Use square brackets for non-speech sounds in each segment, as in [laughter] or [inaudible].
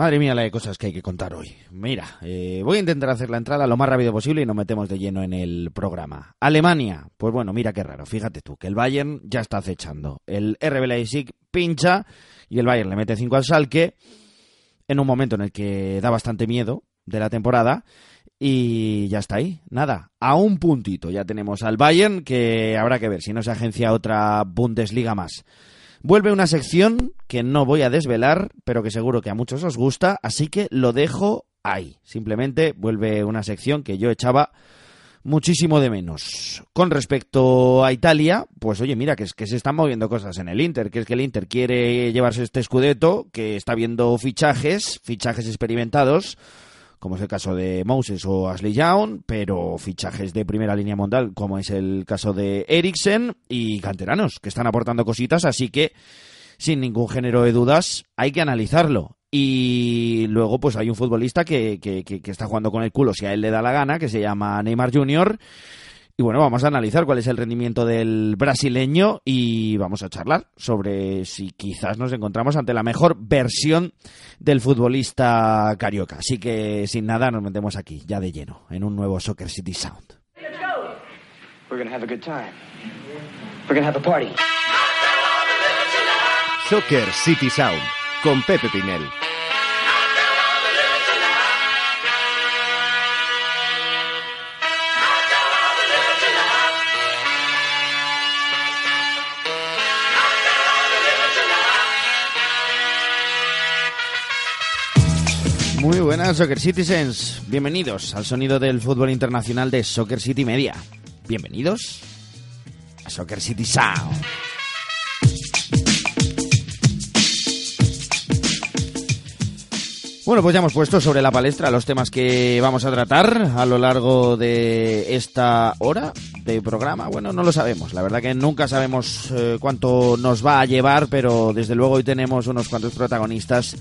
Madre mía, la de cosas que hay que contar hoy. Mira, eh, voy a intentar hacer la entrada lo más rápido posible y nos metemos de lleno en el programa. Alemania, pues bueno, mira qué raro. Fíjate tú, que el Bayern ya está acechando. El RB Leipzig pincha y el Bayern le mete 5 al Salque en un momento en el que da bastante miedo de la temporada y ya está ahí, nada, a un puntito ya tenemos al Bayern que habrá que ver si no se agencia otra Bundesliga más. Vuelve una sección que no voy a desvelar, pero que seguro que a muchos os gusta, así que lo dejo ahí. Simplemente vuelve una sección que yo echaba muchísimo de menos. Con respecto a Italia, pues oye, mira, que es que se están moviendo cosas en el Inter, que es que el Inter quiere llevarse este escudeto, que está viendo fichajes, fichajes experimentados, como es el caso de Moses o Ashley Young, pero fichajes de primera línea mundial, como es el caso de Eriksen y canteranos, que están aportando cositas, así que sin ningún género de dudas hay que analizarlo. Y luego, pues hay un futbolista que, que, que, está jugando con el culo si a él le da la gana, que se llama Neymar Jr. Y bueno, vamos a analizar cuál es el rendimiento del brasileño y vamos a charlar sobre si quizás nos encontramos ante la mejor versión del futbolista carioca. Así que sin nada nos metemos aquí, ya de lleno, en un nuevo Soccer City Sound. Soccer City Sound con Pepe Pinel. Muy buenas Soccer Citizens, bienvenidos al sonido del fútbol internacional de Soccer City Media. Bienvenidos a Soccer City Sound. Bueno, pues ya hemos puesto sobre la palestra los temas que vamos a tratar a lo largo de esta hora de programa. Bueno, no lo sabemos. La verdad que nunca sabemos eh, cuánto nos va a llevar, pero desde luego hoy tenemos unos cuantos protagonistas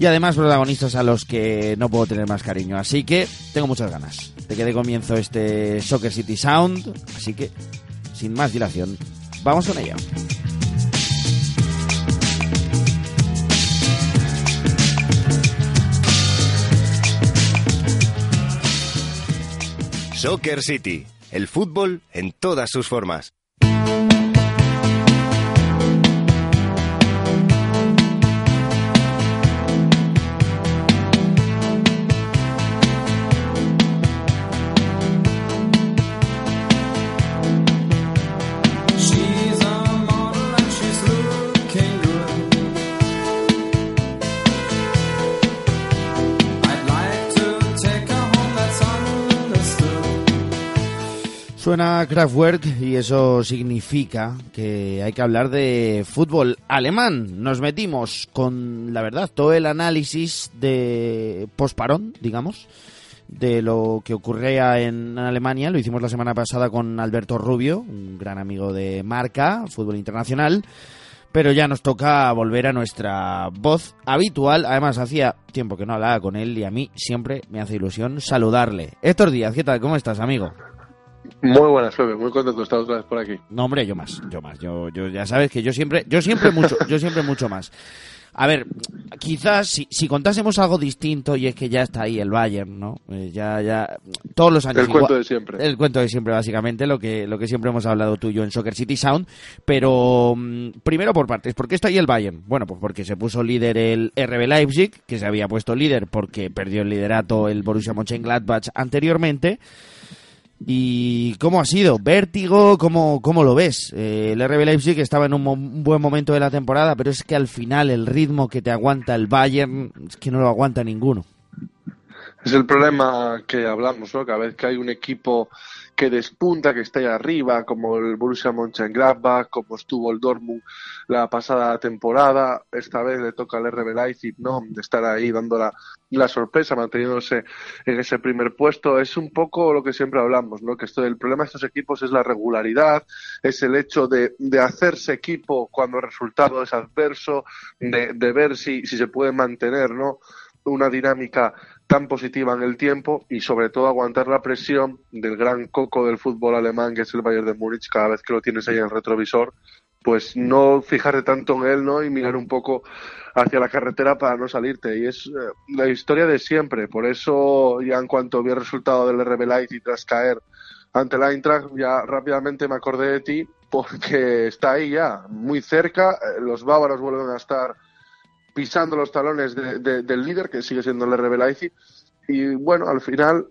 y además protagonistas a los que no puedo tener más cariño. Así que tengo muchas ganas de que dé comienzo este Soccer City Sound. Así que, sin más dilación, vamos con ello. Soccer City, el fútbol en todas sus formas. Suena Kraftwerk y eso significa que hay que hablar de fútbol alemán. Nos metimos con, la verdad, todo el análisis de posparón, digamos, de lo que ocurría en Alemania. Lo hicimos la semana pasada con Alberto Rubio, un gran amigo de Marca, fútbol internacional. Pero ya nos toca volver a nuestra voz habitual. Además, hacía tiempo que no hablaba con él y a mí siempre me hace ilusión saludarle. Héctor Díaz, ¿qué tal? ¿Cómo estás, amigo? Muy buenas, Febe, muy contento de estar otra vez por aquí. No, hombre, yo más, yo más. Yo, yo ya sabes que yo siempre, yo siempre mucho, yo siempre mucho más. A ver, quizás si, si contásemos algo distinto y es que ya está ahí el Bayern, ¿no? Eh, ya, ya, todos los años. El cuento de siempre. El cuento de siempre, básicamente, lo que, lo que siempre hemos hablado tú y yo en Soccer City Sound. Pero, mm, primero por partes, ¿por qué está ahí el Bayern? Bueno, pues porque se puso líder el RB Leipzig, que se había puesto líder porque perdió el liderato el Borussia Mönchengladbach anteriormente. ¿Y cómo ha sido? ¿Vértigo? ¿Cómo, cómo lo ves? Eh, el RB Leipzig estaba en un, un, buen momento de la temporada, pero es que al final el ritmo que te aguanta el Bayern es que no lo aguanta ninguno. Es el problema que hablamos, ¿no? Cada vez que hay un equipo que despunta, que está ahí arriba, como el Borussia Mönchengladbach, como estuvo el Dortmund la pasada temporada. Esta vez le toca al RB Leipzig, ¿no? De estar ahí dando la, la, sorpresa, manteniéndose en ese primer puesto. Es un poco lo que siempre hablamos, ¿no? Que esto, el problema de estos equipos es la regularidad, es el hecho de, de hacerse equipo cuando el resultado es adverso, de, de ver si, si se puede mantener, ¿no? Una dinámica tan positiva en el tiempo y sobre todo aguantar la presión del gran coco del fútbol alemán que es el Bayern de Múnich cada vez que lo tienes ahí en el retrovisor pues no fijarte tanto en él, ¿no? Y mirar un poco hacia la carretera para no salirte. Y es eh, la historia de siempre. Por eso, ya en cuanto vi el resultado del RB Light y tras caer ante la Eintracht, ya rápidamente me acordé de ti porque está ahí ya, muy cerca. Eh, los bávaros vuelven a estar pisando los talones del líder, que sigue siendo el RB Leipzig. Y bueno, al final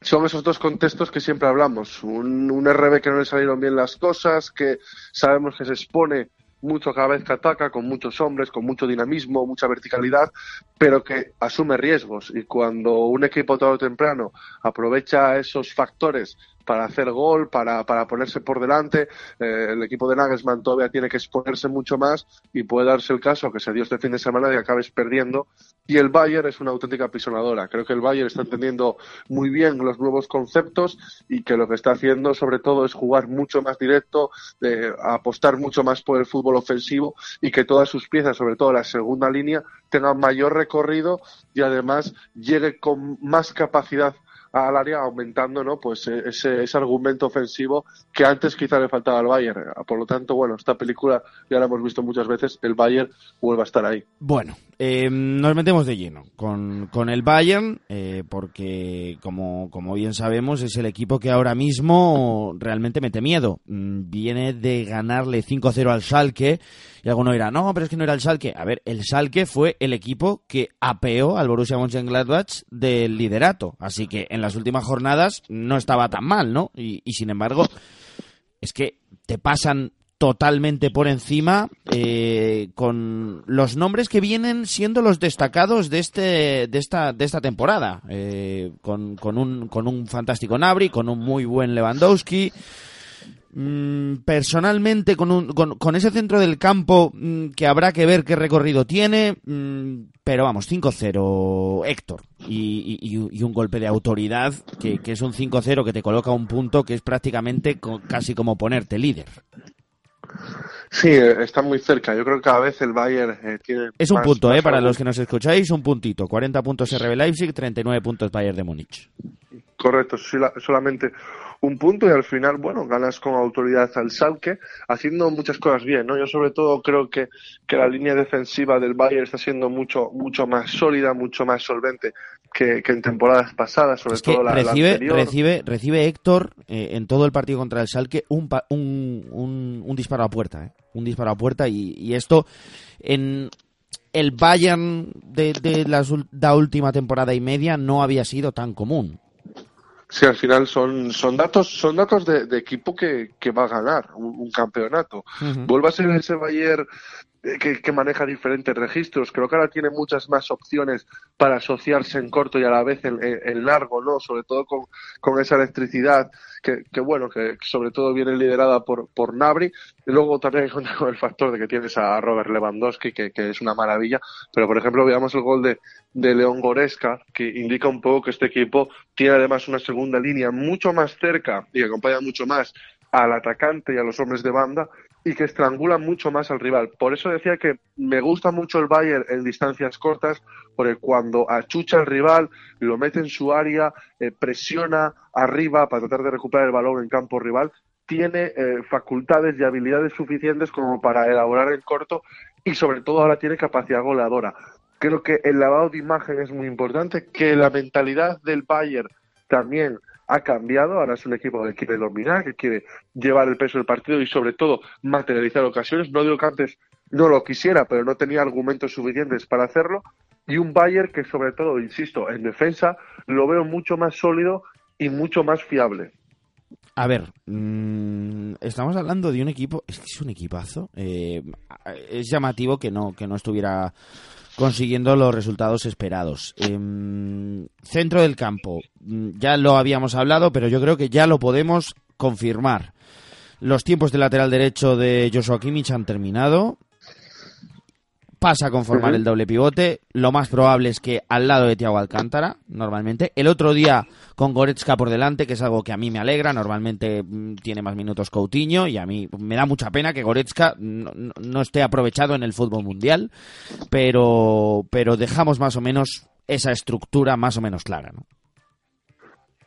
son esos dos contextos que siempre hablamos. Un, un RB que no le salieron bien las cosas, que sabemos que se expone mucho cada vez que ataca, con muchos hombres, con mucho dinamismo, mucha verticalidad, pero que asume riesgos. Y cuando un equipo todo temprano aprovecha esos factores para hacer gol, para, para ponerse por delante. Eh, el equipo de Nagelsmann todavía tiene que exponerse mucho más y puede darse el caso que se dio este fin de semana de que acabes perdiendo. Y el Bayern es una auténtica pisonadora. Creo que el Bayern está entendiendo muy bien los nuevos conceptos y que lo que está haciendo sobre todo es jugar mucho más directo, de apostar mucho más por el fútbol ofensivo y que todas sus piezas, sobre todo la segunda línea, tengan mayor recorrido y además llegue con más capacidad al área aumentando ¿no? pues eh, ese, ese argumento ofensivo que antes quizá le faltaba al Bayern. Por lo tanto, bueno, esta película ya la hemos visto muchas veces, el Bayern vuelve a estar ahí. Bueno, eh, nos metemos de lleno con, con el Bayern, eh, porque como, como bien sabemos es el equipo que ahora mismo realmente mete miedo. Mm, viene de ganarle 5-0 al Schalke y alguno dirá, no, pero es que no era el Salque. A ver, el Salque fue el equipo que apeó al Borussia Mönchengladbach del liderato. Así que en las últimas jornadas no estaba tan mal, ¿no? Y, sin embargo, es que te pasan totalmente por encima eh, con los nombres que vienen siendo los destacados de este de esta de esta temporada eh, con, con, un con un fantástico Nabri con un muy buen Lewandowski personalmente, con, un, con, ese centro del campo mm, que habrá que ver qué recorrido tiene, mm, pero vamos, 5-0 Héctor y, un golpe de autoridad que, es un 5-0 que te coloca un punto que es prácticamente casi como ponerte líder. Sí, eh, está muy cerca. Yo creo que cada vez el Bayern eh, tiene. Es un punto, eh, para los que nos escucháis, un puntito. 40 puntos RB Leipzig, 39 puntos Bayern de Múnich. Correcto, solamente un punto y al final, bueno, ganas con autoridad al Salque, haciendo muchas cosas bien, ¿no? Yo sobre todo creo que, que la línea defensiva del Bayern está siendo mucho, mucho más sólida, mucho más solvente que, en temporadas pasadas, sobre todo la, recibe, Recibe, recibe Héctor eh, en todo el partido contra el Salque un, un, un, disparo a puerta, ¿eh? Un disparo a puerta y, y esto en el Bayern de, de la última temporada y media no había sido tan común. Sí, al final son, son datos, son datos de, equipo que, que, va a ganar un, campeonato. Vuelva a ser ese Bayern que, maneja diferentes registros. Creo que ahora tiene muchas más opciones para asociarse en corto y a la vez en, largo, ¿no? Sobre todo con, con esa electricidad que, bueno, que sobre todo viene liderada por, por Nabri. Y luego también [laughs] con el factor de que tienes a Robert Lewandowski, que, que es una maravilla. Pero, por ejemplo, veamos el gol de, de León Goresca, que indica un poco que este equipo tiene además una segunda línea mucho más cerca y acompaña mucho más al atacante y a los hombres de banda y que estrangula mucho más al rival. Por eso decía que me gusta mucho el Bayern en distancias cortas, porque cuando achucha al rival, lo mete en su área, eh, presiona arriba para tratar de recuperar el balón en campo rival, tiene eh, facultades y habilidades suficientes como para elaborar el corto y sobre todo ahora tiene capacidad goleadora. Creo que el lavado de imagen es muy importante, que la mentalidad del Bayern también ha cambiado, ahora es un equipo que quiere dominar, que quiere llevar el peso del partido y sobre todo materializar ocasiones. No digo que antes no lo quisiera, pero no tenía argumentos suficientes para hacerlo. Y un Bayern que sobre todo, insisto, en defensa lo veo mucho más sólido y mucho más fiable. A ver, mm, estamos hablando de un equipo, es que es un equipazo. Eh, es llamativo que no, que no estuviera consiguiendo los resultados esperados. Em, centro del campo, mm, ya lo habíamos hablado, pero yo creo que ya lo podemos confirmar. Los tiempos de lateral derecho de Joshua Kimmich han terminado pasa a conformar el doble pivote. Lo más probable es que al lado de Thiago Alcántara, normalmente. El otro día con Goretzka por delante, que es algo que a mí me alegra. Normalmente mm, tiene más minutos Coutinho y a mí me da mucha pena que Goretzka no, esté aprovechado en el fútbol mundial. Pero, pero dejamos más o menos esa estructura más o menos clara, ¿no?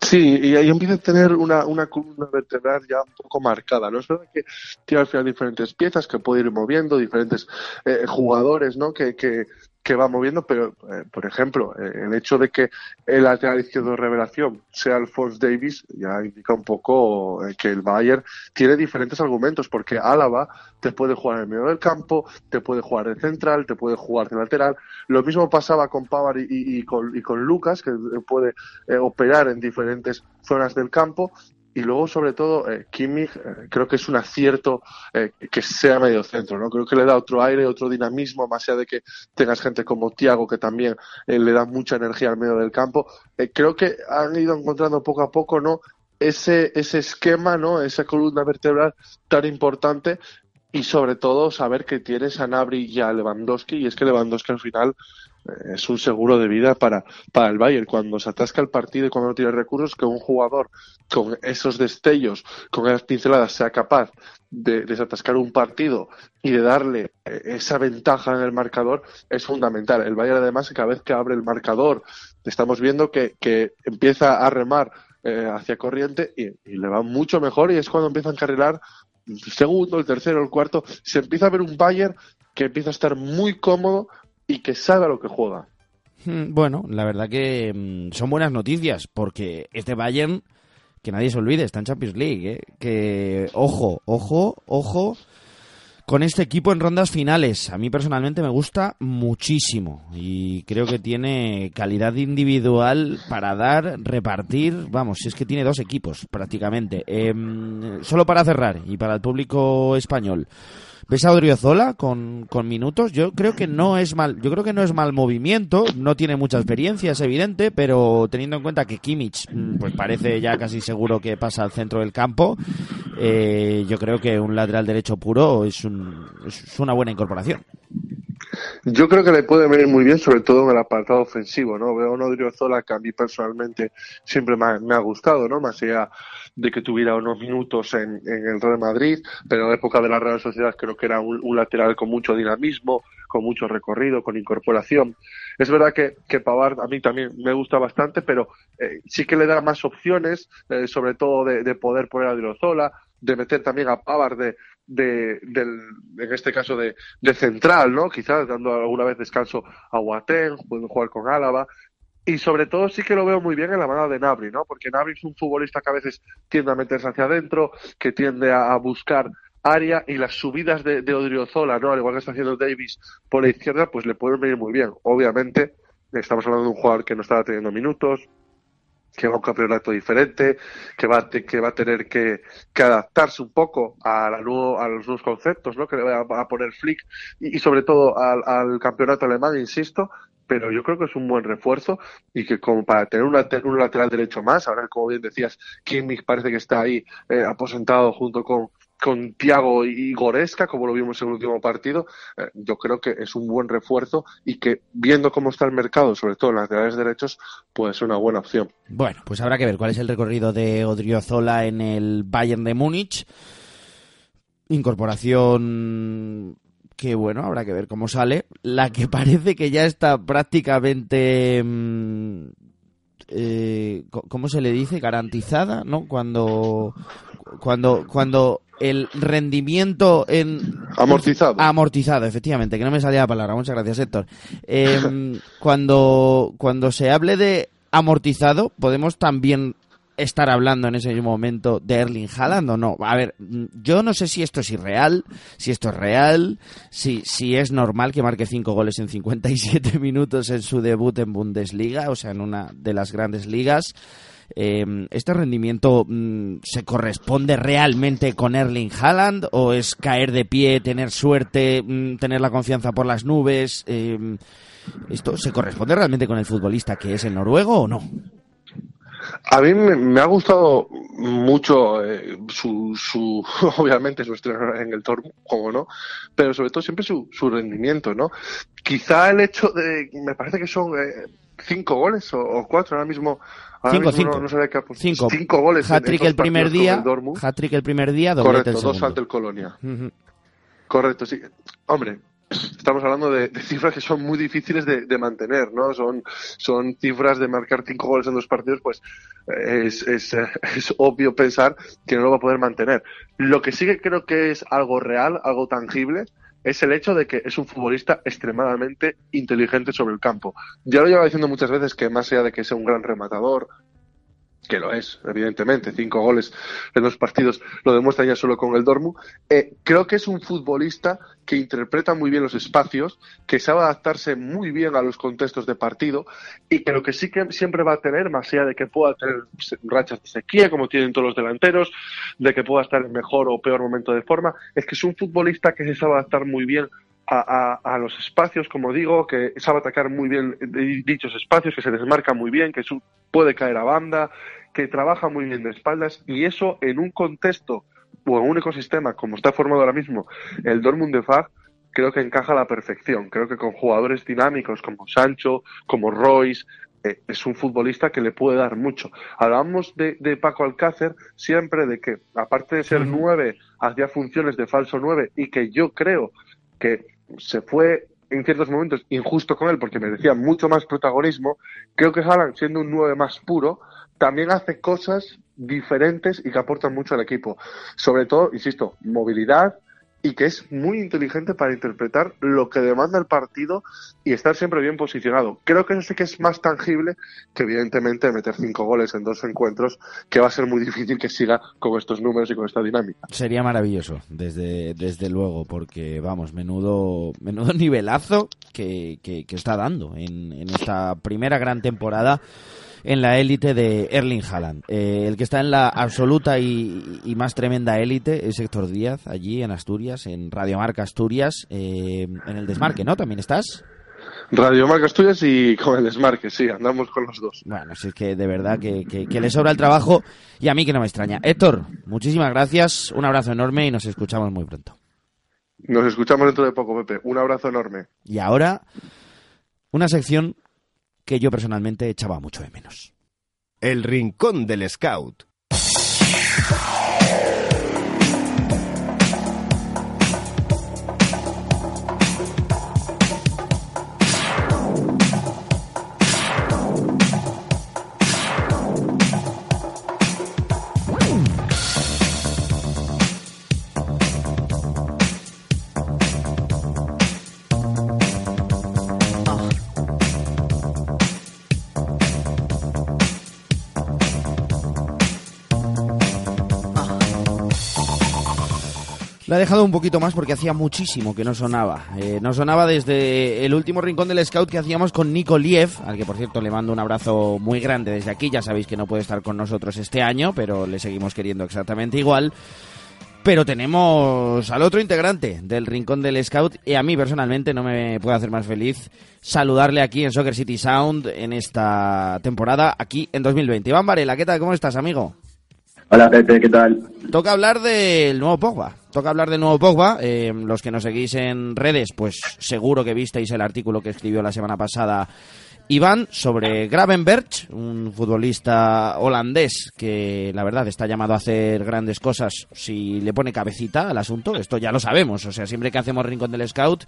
Sí, y ahí empieza a tener una, una columna vertebral ya un poco marcada, ¿no? Es verdad que tiene al final diferentes piezas que puede ir moviendo, diferentes eh, jugadores, ¿no? Que, que, que va moviendo, pero, eh, por ejemplo, eh, el hecho de que el lateral izquierdo de revelación sea Alphonse Davis ya indica un poco eh, que el Bayern tiene diferentes argumentos, porque Álava te puede jugar en el medio del campo, te puede jugar de central, te puede jugar de lateral. Lo mismo pasaba con Pavar y, con Lucas, que puede operar en diferentes zonas del campo, y luego sobre todo eh, Kimmich eh, creo que es un acierto eh, que sea medio centro, ¿no? Creo que le da otro aire, otro dinamismo, más allá de que tengas gente como Thiago que también eh, le da mucha energía al medio del campo. Creo que han ido encontrando poco a poco, ¿no? Ese, ese esquema, ¿no? Esa columna vertebral tan importante y sobre todo saber que tienes a Nabri y a Lewandowski y es que Lewandowski al final es un seguro de vida para, para el Bayern. Cuando se atasca el partido y cuando no tiene recursos, que un jugador con esos destellos, con esas pinceladas, sea capaz de desatascar un partido y de darle esa ventaja en el marcador es fundamental. El Bayern además cada vez que abre el marcador estamos viendo que, que empieza a remar eh, hacia corriente y, y, le va mucho mejor y es cuando empieza a encarrilar segundo, el tercero, el cuarto. Se empieza a ver un Bayern que empieza a estar muy cómodo y que sabe a lo que juega. Bueno, la verdad que mm, son buenas noticias porque este Bayern, que nadie se olvide, está en Champions League. ¿eh? Que ojo, ojo, ojo con este equipo en rondas finales. A mí personalmente me gusta muchísimo y creo que tiene calidad individual para dar, repartir. Vamos, es que tiene dos equipos prácticamente. Eh, solo para cerrar y para el público español. ¿Ves a Odriozola con, con minutos? Yo creo que no es mal, yo creo que no es mal movimiento, no tiene mucha experiencia, es evidente, pero teniendo en cuenta que Kimmich pues parece ya casi seguro que pasa al centro del campo, eh, yo creo que un lateral derecho puro es, un, una buena incorporación. Yo creo que le puede venir muy bien, sobre todo en el apartado ofensivo, ¿no? Veo a un Odriozola que a mí personalmente siempre me ha, me ha, gustado, ¿no? Más allá de que tuviera unos minutos en, en, el Real Madrid, pero en la época de la Real Sociedad creo que era un, un, lateral con mucho dinamismo, con mucho recorrido, con incorporación. Es verdad que, que Pavard a mí también me gusta bastante, pero eh, sí que le da más opciones, eh, sobre todo de, de poder poner a Odriozola, de meter también a Pavard de, de, del, en este caso de, de, central, ¿no? Quizás dando alguna vez descanso a Guatén, pueden jugar con Álava. Y sobre todo sí que lo veo muy bien en la mano de Nabri, ¿no? Porque Nabri es un futbolista que a veces tiende a meterse hacia adentro, que tiende a, buscar área y las subidas de, de, Odriozola, ¿no? Al igual que está haciendo Davis por la izquierda, pues le pueden venir muy bien. Obviamente, estamos hablando de un jugador que no estaba teniendo minutos, que va a un campeonato diferente, que va, que va a tener que, adaptarse un poco a, la a los nuevos conceptos ¿no? que le va a, poner Flick y, y sobre todo al, al, campeonato alemán, insisto, pero yo creo que es un buen refuerzo y que como para tener una, un lateral derecho más, ahora como bien decías, Kimmich parece que está ahí eh, aposentado junto con, con Tiago y Goresca, como lo vimos en el último partido, eh, yo creo que es un buen refuerzo y que viendo cómo está el mercado, sobre todo en laterales derechos, puede ser una buena opción. Bueno, pues habrá que ver cuál es el recorrido de Odriozola en el Bayern de Múnich. Incorporación que bueno, habrá que ver cómo sale. La que [laughs] parece que ya está prácticamente mmm, eh, ¿cómo se le dice? garantizada, ¿no? Cuando cuando cuando el rendimiento en amortizado amortizado efectivamente que no me salía la palabra muchas gracias Héctor eh, [laughs] cuando cuando se hable de amortizado podemos también estar hablando en ese momento de Erling Haaland o no. A ver, yo no sé si esto es irreal, si esto es real, si, si es normal que marque cinco goles en 57 [laughs] minutos en su debut en Bundesliga, o sea, en una de las grandes ligas. Eh, ¿Este rendimiento mmm, se corresponde realmente con Erling Haaland o es caer de pie, tener suerte, mmm, tener la confianza por las nubes? Eh, ¿Esto se corresponde realmente con el futbolista que es el noruego o no? A mí me, me, ha gustado mucho eh, su, su, [laughs] obviamente su estreno en el Tormo, como no, pero sobre todo siempre su, su, rendimiento, ¿no? Quizá el hecho de, me parece que son eh, cinco goles o, o, cuatro ahora mismo. Ahora cinco, mismo cinco. No, no sabía qué, cinco. cinco goles. Hat-trick el primer día, hat-trick el primer día, Correcto, el dos ante el Colonia. Uh -huh. Correcto, sí. Hombre, estamos hablando de, cifras que son muy difíciles de, mantener, ¿no? Son, son cifras de marcar cinco goles en dos partidos, pues es, es, [laughs] es, obvio pensar que no lo va a poder mantener. Lo que sí que creo que es algo real, algo tangible, es el hecho de que es un futbolista extremadamente inteligente sobre el campo. Ya lo llevo diciendo muchas veces que más allá de que sea un gran rematador, que lo es, evidentemente, cinco goles en dos partidos lo demuestra ya solo con el Dormu. Eh, creo que es un futbolista que interpreta muy bien los espacios, que sabe adaptarse muy bien a los contextos de partido y que lo que sí que siempre va a tener, más allá de que pueda tener rachas de sequía, como tienen todos los delanteros, de que pueda estar en mejor o peor momento de forma, es que es un futbolista que se sabe adaptar muy bien a, los espacios, como digo, que sabe atacar muy bien dichos espacios, que se desmarca muy bien, que puede caer a banda, que trabaja muy bien de espaldas y eso en un contexto o en un ecosistema como está formado ahora mismo el Dortmund de Fag, creo que encaja a la perfección. Creo que con jugadores dinámicos como Sancho, como Royce, eh, es un futbolista que le puede dar mucho. Hablábamos de, Paco Alcácer siempre de que, aparte de ser nueve, hacía funciones de falso nueve y que yo creo que se fue en ciertos momentos injusto con él porque merecía mucho más protagonismo. Creo que Haaland, siendo un nueve más puro, también hace cosas diferentes y que aportan mucho al equipo. Sobre todo, insisto, movilidad y que es muy inteligente para interpretar lo que demanda el partido y estar siempre bien posicionado. Creo que eso sí que es más tangible que evidentemente meter cinco goles en dos encuentros, que va a ser muy [laughs] difícil que siga con estos números y con esta dinámica. Sería maravilloso, desde, desde luego, porque vamos, menudo, menudo [laughs] nivelazo que, que, está dando en, en esta primera gran temporada en la élite de Erling Haaland. Eh, el que está en la absoluta y, más tremenda élite es Héctor Díaz, allí en Asturias, en Radio Marca Asturias, eh, en el desmarque, ¿no? ¿También estás? Radio Marca Asturias y con el desmarque, sí, andamos con los dos. Bueno, si es que de verdad que, que le sobra el trabajo y a mí que no me extraña. Héctor, muchísimas gracias, un abrazo enorme y nos escuchamos muy pronto. Nos escuchamos dentro de poco, Pepe. Un abrazo enorme. Y ahora, una sección que yo personalmente echaba mucho de menos. El Rincón del Scout. La he dejado un poquito más porque hacía muchísimo que no sonaba. Eh, no sonaba desde el último rincón del scout que hacíamos con Nico Liev, al que por cierto le mando un abrazo muy grande desde aquí. Ya sabéis que no puede estar con nosotros este año, pero le seguimos queriendo exactamente igual. Pero tenemos al otro integrante del Rincón del Scout y a mí personalmente no me puede hacer más feliz saludarle aquí en Soccer City Sound en esta temporada, aquí en 2020. Iván Varela, ¿qué tal? ¿Cómo estás, amigo? Hola Pepe, ¿qué tal? Toca hablar del nuevo Pogba. Toca hablar del nuevo Pogba. Eh, los que nos seguís en redes, pues seguro que visteis el artículo que escribió la semana pasada Iván sobre Gravenberg, un futbolista holandés que la verdad está llamado a hacer grandes cosas si le pone cabecita al asunto. Esto ya lo sabemos. O sea, siempre que hacemos Rincón del Scout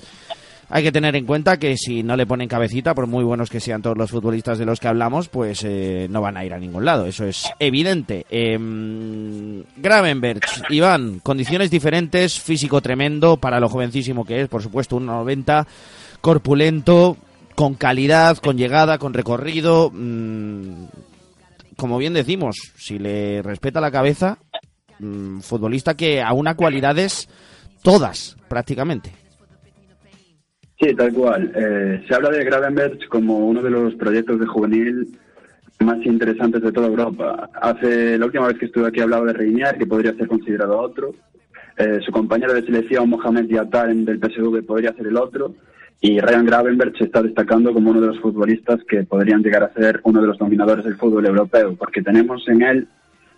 hay que tener en cuenta que si no le ponen cabecita, por muy buenos que sean todos los futbolistas de los que hablamos, pues eh, no van a ir a ningún lado. Eso es evidente. Eh, Gravenberg, Iván, condiciones diferentes, físico tremendo para lo jovencísimo que es, por supuesto, 1,90, corpulento, con calidad, con llegada, con recorrido. Mm, como bien decimos, si le respeta la cabeza, mm, futbolista que aúna cualidades todas, prácticamente. Sí, tal cual. Eh, se habla de Gravenberch como uno de los proyectos de juvenil más interesantes de toda Europa. Hace la última vez que estuve aquí hablaba de Reinier, que podría ser considerado otro. Eh, su compañero de selección, Mohamed Diatar, del PSV, podría ser el otro. Y Ryan Gravenberch se está destacando como uno de los futbolistas que podrían llegar a ser uno de los dominadores del fútbol europeo, porque tenemos en él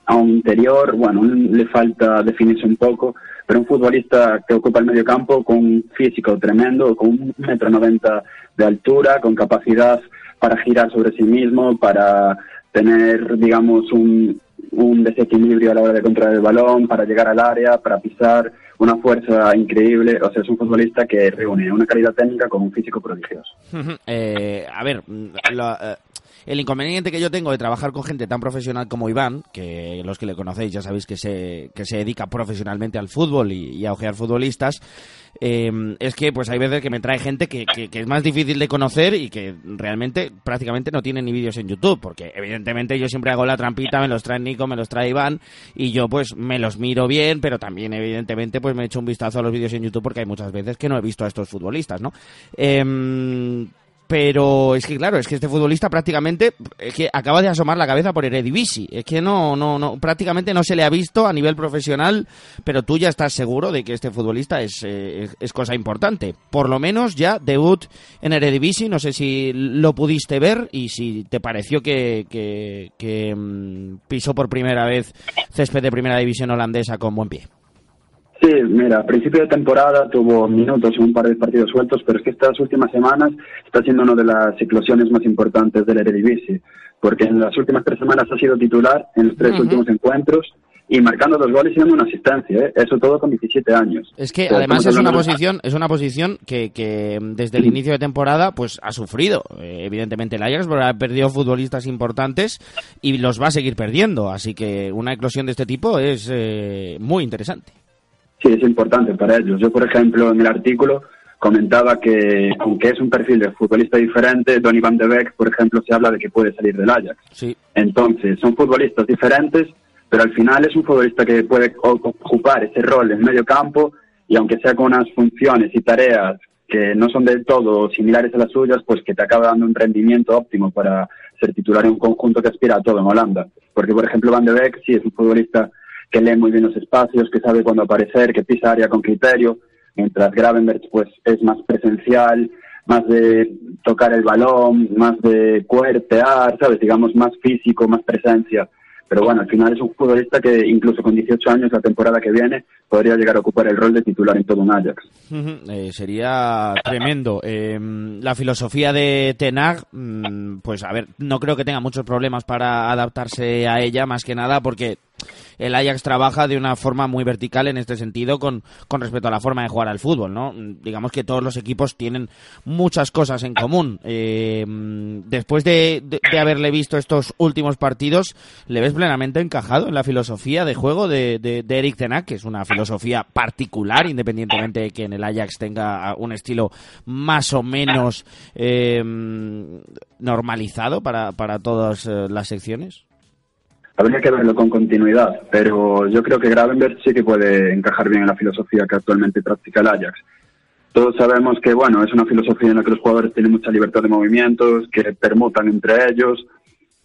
a un interior, bueno, le falta definirse un poco, pero un futbolista que ocupa el medio campo con un físico tremendo, con un metro noventa de altura, con capacidad para girar sobre sí mismo, para tener, digamos, un, un desequilibrio a la hora de controlar el balón, para llegar al área, para pisar, una fuerza increíble, o sea, es un futbolista que reúne una calidad técnica con un físico prodigioso. [laughs] eh, a ver, eh, el inconveniente que yo tengo de trabajar con gente tan profesional como Iván, que los que le conocéis ya sabéis que se, que se dedica profesionalmente al fútbol y, a ojear futbolistas, eh, es que pues hay veces que me trae gente que, que, es más difícil de conocer y que realmente prácticamente no tiene ni vídeos en YouTube, porque evidentemente yo siempre hago la trampita, me los trae Nico, me los trae Iván, y yo pues me los miro bien, pero también evidentemente pues me he hecho un vistazo a los vídeos en YouTube porque hay muchas veces que no he visto a estos futbolistas, ¿no? Eh, pero es que claro, es que este futbolista prácticamente es que acaba de asomar la cabeza por Eredivisie. Es que no, no, no, prácticamente no se le ha visto a nivel profesional, pero tú ya estás seguro de que este futbolista es, eh, es, cosa importante. Por lo menos ya debut en Eredivisie, no sé si lo pudiste ver y si te pareció que, que, mm, pisó por primera vez césped de primera división holandesa con buen pie. Sí, mira, a principio de temporada tuvo minutos en un par de partidos sueltos, pero es que estas últimas semanas está siendo una de las eclosiones más importantes del Eredivisie, porque en las últimas tres semanas ha sido titular en los tres últimos encuentros y marcando dos goles y dando una asistencia, ¿eh? eso todo con 17 años. Es que además es una posición, es una posición que, que desde el inicio de temporada pues ha sufrido. Eh, evidentemente el Ajax ha perdido futbolistas importantes y los va a seguir perdiendo, así que una eclosión de este tipo es eh, muy interesante. Sí, es importante para ellos. Yo, por ejemplo, en el artículo comentaba que, aunque es un perfil de futbolista diferente, Donny van de Beek, por ejemplo, se habla de que puede salir del Ajax. Sí. Entonces, son futbolistas diferentes, pero al final es un futbolista que puede ocupar ese rol en medio campo y aunque sea con unas funciones y tareas que no son del todo similares a las suyas, pues que te acaba dando un rendimiento óptimo para ser titular en un conjunto que aspira a todo en Holanda. Porque, por ejemplo, Van de Beek sí es un futbolista que lee muy bien los espacios, que sabe cuándo aparecer, que pisa área con criterio, mientras Gravenberch pues es más presencial, más de tocar el balón, más de cuertear, ¿sabes? Digamos, más físico, más presencia. Pero bueno, al final es un futbolista que incluso con 18 años la temporada que viene podría llegar a ocupar el rol de titular en todo un Ajax. Eh, sería tremendo. Em, la filosofía de Tenag, mm, pues a ver, no creo que tenga muchos problemas para adaptarse a ella, más que nada porque el Ajax trabaja de una forma muy vertical en este sentido con, con respecto a la forma de jugar al fútbol, ¿no? Digamos que todos los equipos tienen muchas cosas en común. Eh, después de, haberle visto estos últimos partidos, le ves plenamente encajado en la filosofía de juego de, de, Eric Tenak, que es una filosofía particular, independientemente de que en el Ajax tenga un estilo más o menos eh, normalizado para, para todas eh, las secciones. Habría que verlo con continuidad, pero yo creo que Gravenberg sí que puede encajar bien en la filosofía que actualmente practica el Ajax. Todos sabemos que, bueno, es una filosofía en la que los jugadores tienen mucha libertad de movimientos, que permutan entre ellos,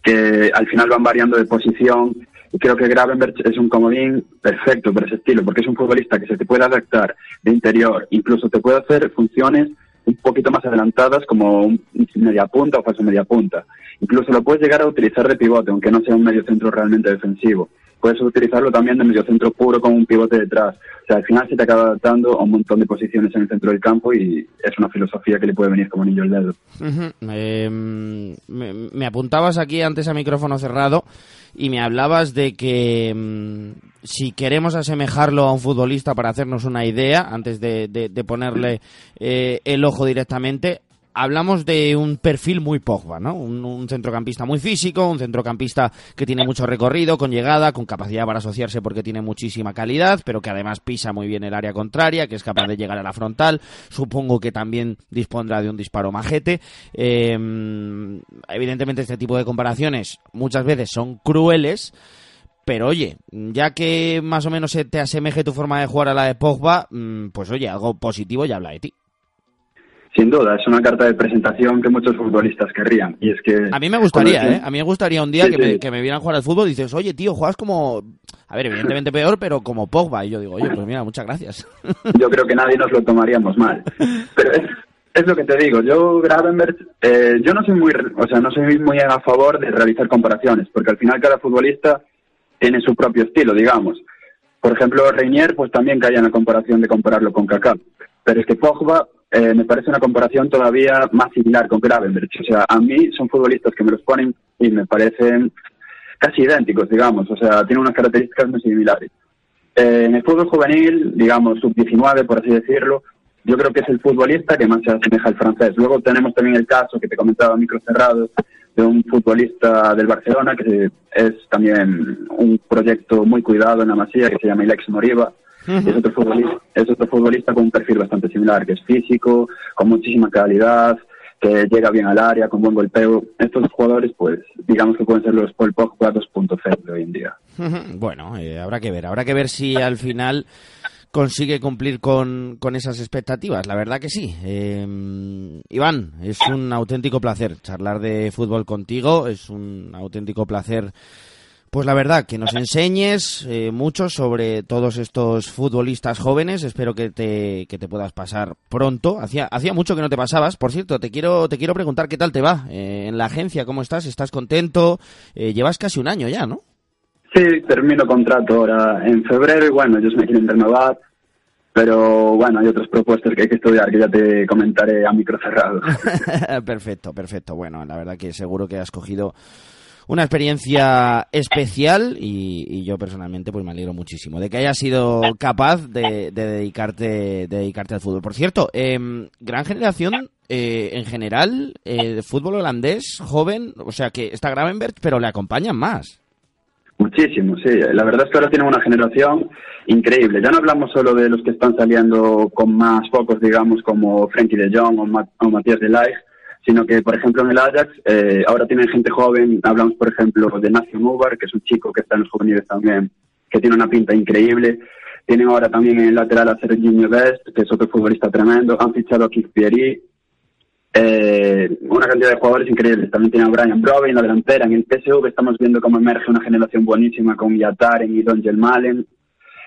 que al final van variando de posición. Y creo que Gravenberg es un comodín perfecto para ese estilo, porque es un futbolista que se te puede adaptar de interior, incluso te puede hacer funciones un poquito más adelantadas como un media punta o falso media punta. Incluso lo puedes llegar a utilizar de pivote, aunque no sea un medio centro realmente defensivo. Puedes utilizarlo también de medio centro puro con un pivote detrás. O sea, al final se te acaba adaptando a un montón de posiciones en el centro del campo y es una filosofía que le puede venir como niño al dedo. Em, me, apuntabas aquí antes a micrófono cerrado y me hablabas de que em, si queremos asemejarlo a un futbolista para hacernos una idea, antes de, ponerle eh, el ojo directamente, hablamos de un perfil muy Pogba, ¿no? Un, centrocampista muy físico, un centrocampista que tiene mucho recorrido, con llegada, con capacidad para asociarse porque tiene muchísima calidad, pero que además pisa muy bien el área contraria, que es capaz de llegar a la frontal. Supongo que también dispondrá de un disparo majete. Em, evidentemente este tipo de comparaciones muchas veces son crueles. Pero oye, ya que más o menos se te asemeje tu forma de jugar a la de Pogba, mm, pues oye, algo positivo ya habla de ti. Sin duda, es una carta de presentación que muchos futbolistas querrían. Y es que a mí me gustaría, ¿eh? A mí me gustaría un día que, Me, que, me, vieran jugar al fútbol y dices, oye, tío, juegas como... A ver, evidentemente peor, pero como Pogba. Y yo digo, oye, pues mira, muchas gracias. [laughs] Yo creo que nadie nos lo tomaríamos mal. Pero es, lo que te digo. Yo, Gravenberg, eh, yo no soy muy, o sea, no soy muy a favor de realizar comparaciones, porque al final cada futbolista tiene su propio estilo, digamos. Por ejemplo, Reinier, pues también caía en la comparación de compararlo con Kaká. Pero es que Pogba eh, me parece una comparación todavía más similar con Gravenberch. O sea, a mí son futbolistas que me los ponen y me parecen casi idénticos, digamos. O sea, tienen unas características muy similares. Eh, en el fútbol juvenil, digamos, sub-19, por así decirlo, yo creo que es el futbolista que más se asemeja al francés. Luego tenemos también el caso que te comentaba micro cerrado de un futbolista del Barcelona que es también un proyecto muy cuidado en la Masía que se llama Ilex Moriba. es, otro futbolista, es otro futbolista con un perfil bastante similar, que es físico, con muchísima calidad, que llega bien al área, con buen golpeo. Estos jugadores, pues, digamos que pueden ser los Paul Pogba 2.0 de hoy en día. bueno, eh, habrá que ver, habrá que ver si al final consigue cumplir con, con esas expectativas. La verdad que sí. Eh, Iván, es un auténtico placer charlar de fútbol contigo, es un auténtico placer pues la verdad, que nos enseñes eh, mucho sobre todos estos futbolistas jóvenes. Espero que te, que te puedas pasar pronto. Hacía, hacía mucho que no te pasabas. Por cierto, te quiero, te quiero preguntar qué tal te va eh, en la agencia, cómo estás, estás contento. Eh, llevas casi un año ya, ¿no? Sí, termino contrato ahora en febrero y bueno, ellos me quieren renovar. Pero bueno, hay otras propuestas que hay que estudiar que ya te comentaré a micro cerrado. [laughs] perfecto, perfecto. Bueno, la verdad que seguro que has cogido una experiencia especial y, yo personalmente pues me alegro muchísimo de que hayas sido capaz de, dedicarte de dedicarte al fútbol. Por cierto, em, gran generación eh, en general eh, fútbol holandés joven, o sea que está Gravenberg, pero le acompañan más. Muchísimo, sí. La verdad es que ahora tienen una generación increíble. Ya no hablamos solo de los que están saliendo con más focos, digamos, como Frankie de Jong o, Matías de Ligt, sino que, por ejemplo, en el Ajax eh, ahora tienen gente joven, hablamos, por ejemplo, de Nacio Mubar, que es un chico que está en los juveniles también, que tiene una pinta increíble. Tienen ahora también en el lateral a Serginho Best, que es otro futbolista tremendo. Han fichado a Kik Pieri. Eh, una cantidad de jugadores increíbles. También tienen a Brian Brobe en la delantera. En el PSV estamos viendo cómo emerge una generación buenísima con Yataren y Don Malen.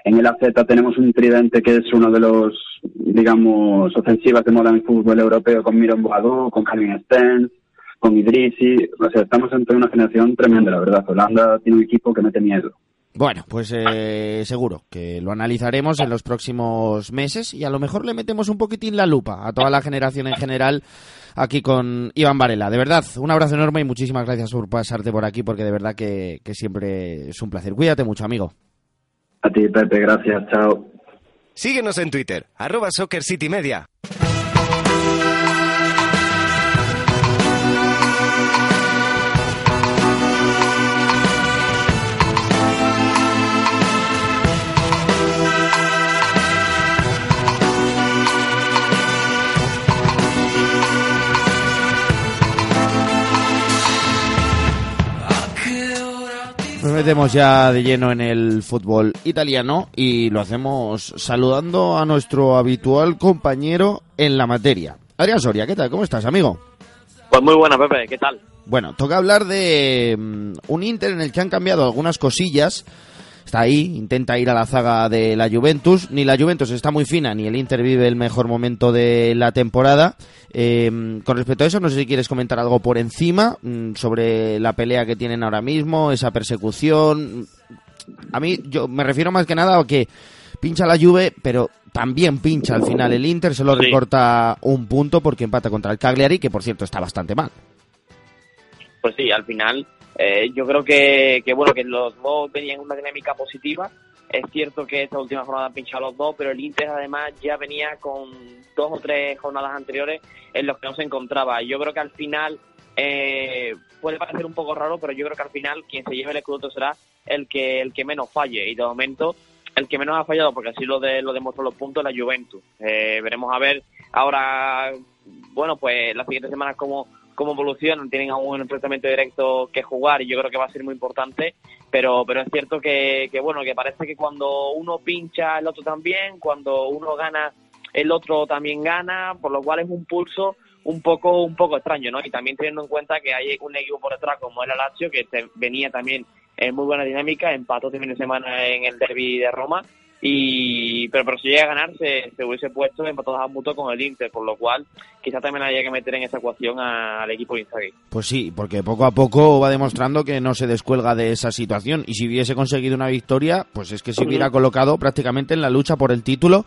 En el AZ tenemos un tridente que es uno de los, digamos, ofensivas de moda en el fútbol europeo con Miron Boadou, con Calvin Stenz, con Idrisi. O sea, estamos ante una generación tremenda, la verdad. Holanda tiene un equipo que mete miedo. Bueno, pues eh, seguro que lo analizaremos en los próximos meses y a lo mejor le metemos un poquitín la lupa a toda la generación en general aquí con Iván Varela. De verdad, un abrazo enorme y muchísimas gracias por pasarte por aquí porque de verdad que, que siempre es un placer. Cuídate mucho, amigo. A ti, Pepe, gracias, chao. Síguenos en Twitter, arroba Soccer City Media. Metemos ya de lleno en el fútbol italiano y lo hacemos saludando a nuestro habitual compañero en la materia. Adrián Soria, ¿qué tal? ¿Cómo estás, amigo? Pues muy buena, Pepe, ¿qué tal? Bueno, toca hablar de mm, un Inter en el que han cambiado algunas cosillas está ahí, intenta ir a la zaga de la Juventus. Ni la Juventus está muy fina, ni el Inter vive el mejor momento de la temporada. Em, con respecto a eso, no sé si quieres comentar algo por encima mm, sobre la pelea que tienen ahora mismo, esa persecución. A mí, yo me refiero más que nada a que pincha la Juve, pero también pincha al final el Inter, solo recorta un punto porque empata contra el Cagliari, que por cierto está bastante mal. Pues sí, al final eh, yo creo que, que, bueno que los dos venían en una dinámica positiva. Es cierto que esta última jornada han pinchado los dos, pero el Inter además ya venía con dos o tres jornadas anteriores en los que no se encontraba. Yo creo que al final eh, puede parecer un poco raro, pero yo creo que al final quien se lleve el escudo será el que el que menos falle y de momento el que menos ha fallado, porque así lo de, lo demostró los puntos, la Juventus. Eh, veremos a ver ahora, bueno, pues las siguientes semanas cómo cómo evolucionan, tienen aún un enfrentamiento directo que jugar y yo creo que va a ser muy importante, pero, pero es cierto que, que, bueno, que parece que cuando uno pincha el otro también, cuando uno gana el otro también gana, por lo cual es un pulso un poco un poco extraño, ¿no? Y también teniendo en cuenta que hay un equipo por detrás como el Lazio que venía también en muy buena dinámica, empató este fin de semana en el derby de Roma y pero, pero si llega a ganar se, hubiese puesto empatados a mutuo con el Inter, por lo cual quizá también haya que meter en esa ecuación al equipo de Inzaghi. Pues sí, porque poco a poco va demostrando que no se descuelga de esa situación y si hubiese conseguido una victoria, pues es que se hubiera colocado prácticamente en la lucha por el título.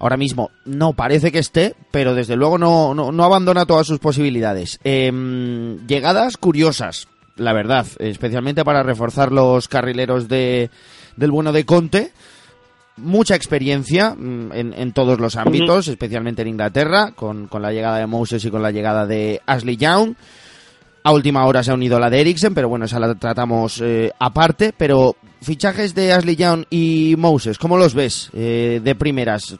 Ahora mismo no parece que esté, pero desde luego no, no, abandona todas sus posibilidades. Em, llegadas curiosas, la verdad, especialmente para reforzar los carrileros de, del bueno de Conte mucha experiencia mm, en, en todos los ámbitos, especialmente en Inglaterra, con, con la llegada de Moses y con la llegada de Ashley Young. A última hora se ha unido la de Eriksen, pero bueno, esa la tratamos eh, aparte. Pero fichajes de Ashley Young y Moses, ¿cómo los ves eh, de primeras?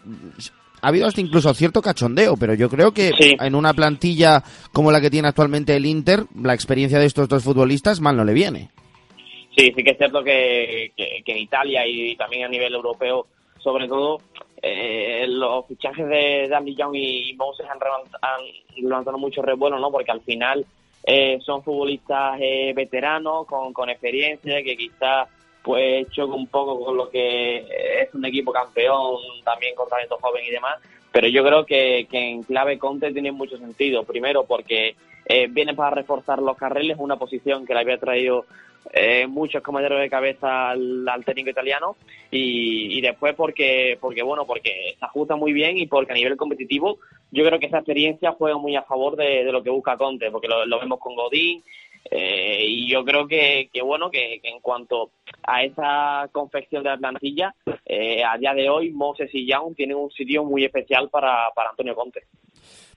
Ha habido hasta incluso cierto cachondeo, pero yo creo que Sí. en una plantilla como la que tiene actualmente el Inter, la experiencia de estos dos futbolistas mal no le viene. Sí, sí que es cierto que, que- en Italia y también a nivel europeo, sobre todo, eh, los fichajes de Danny Young y Moses han, han levantado mucho revuelo, ¿no? Porque al final eh, son futbolistas eh, veteranos, con, con experiencia, que quizás pues choca un poco con lo que es un equipo campeón, también con talento joven y demás. Pero yo creo que, que en clave Conte tiene mucho sentido. Primero porque eh, viene para reforzar los carriles, una posición que le había traído eh, muchos compañeros de cabeza al, técnico italiano. Y, y después porque porque bueno porque se ajusta muy bien y porque a nivel competitivo yo creo que esa experiencia juega muy a favor de, de lo que busca Conte porque lo, lo vemos con Godín eh, y yo creo que, que bueno que, en cuanto a esa confección de la plantilla eh, a día de hoy Moses y Young tienen un sitio muy especial para, para Antonio Conte.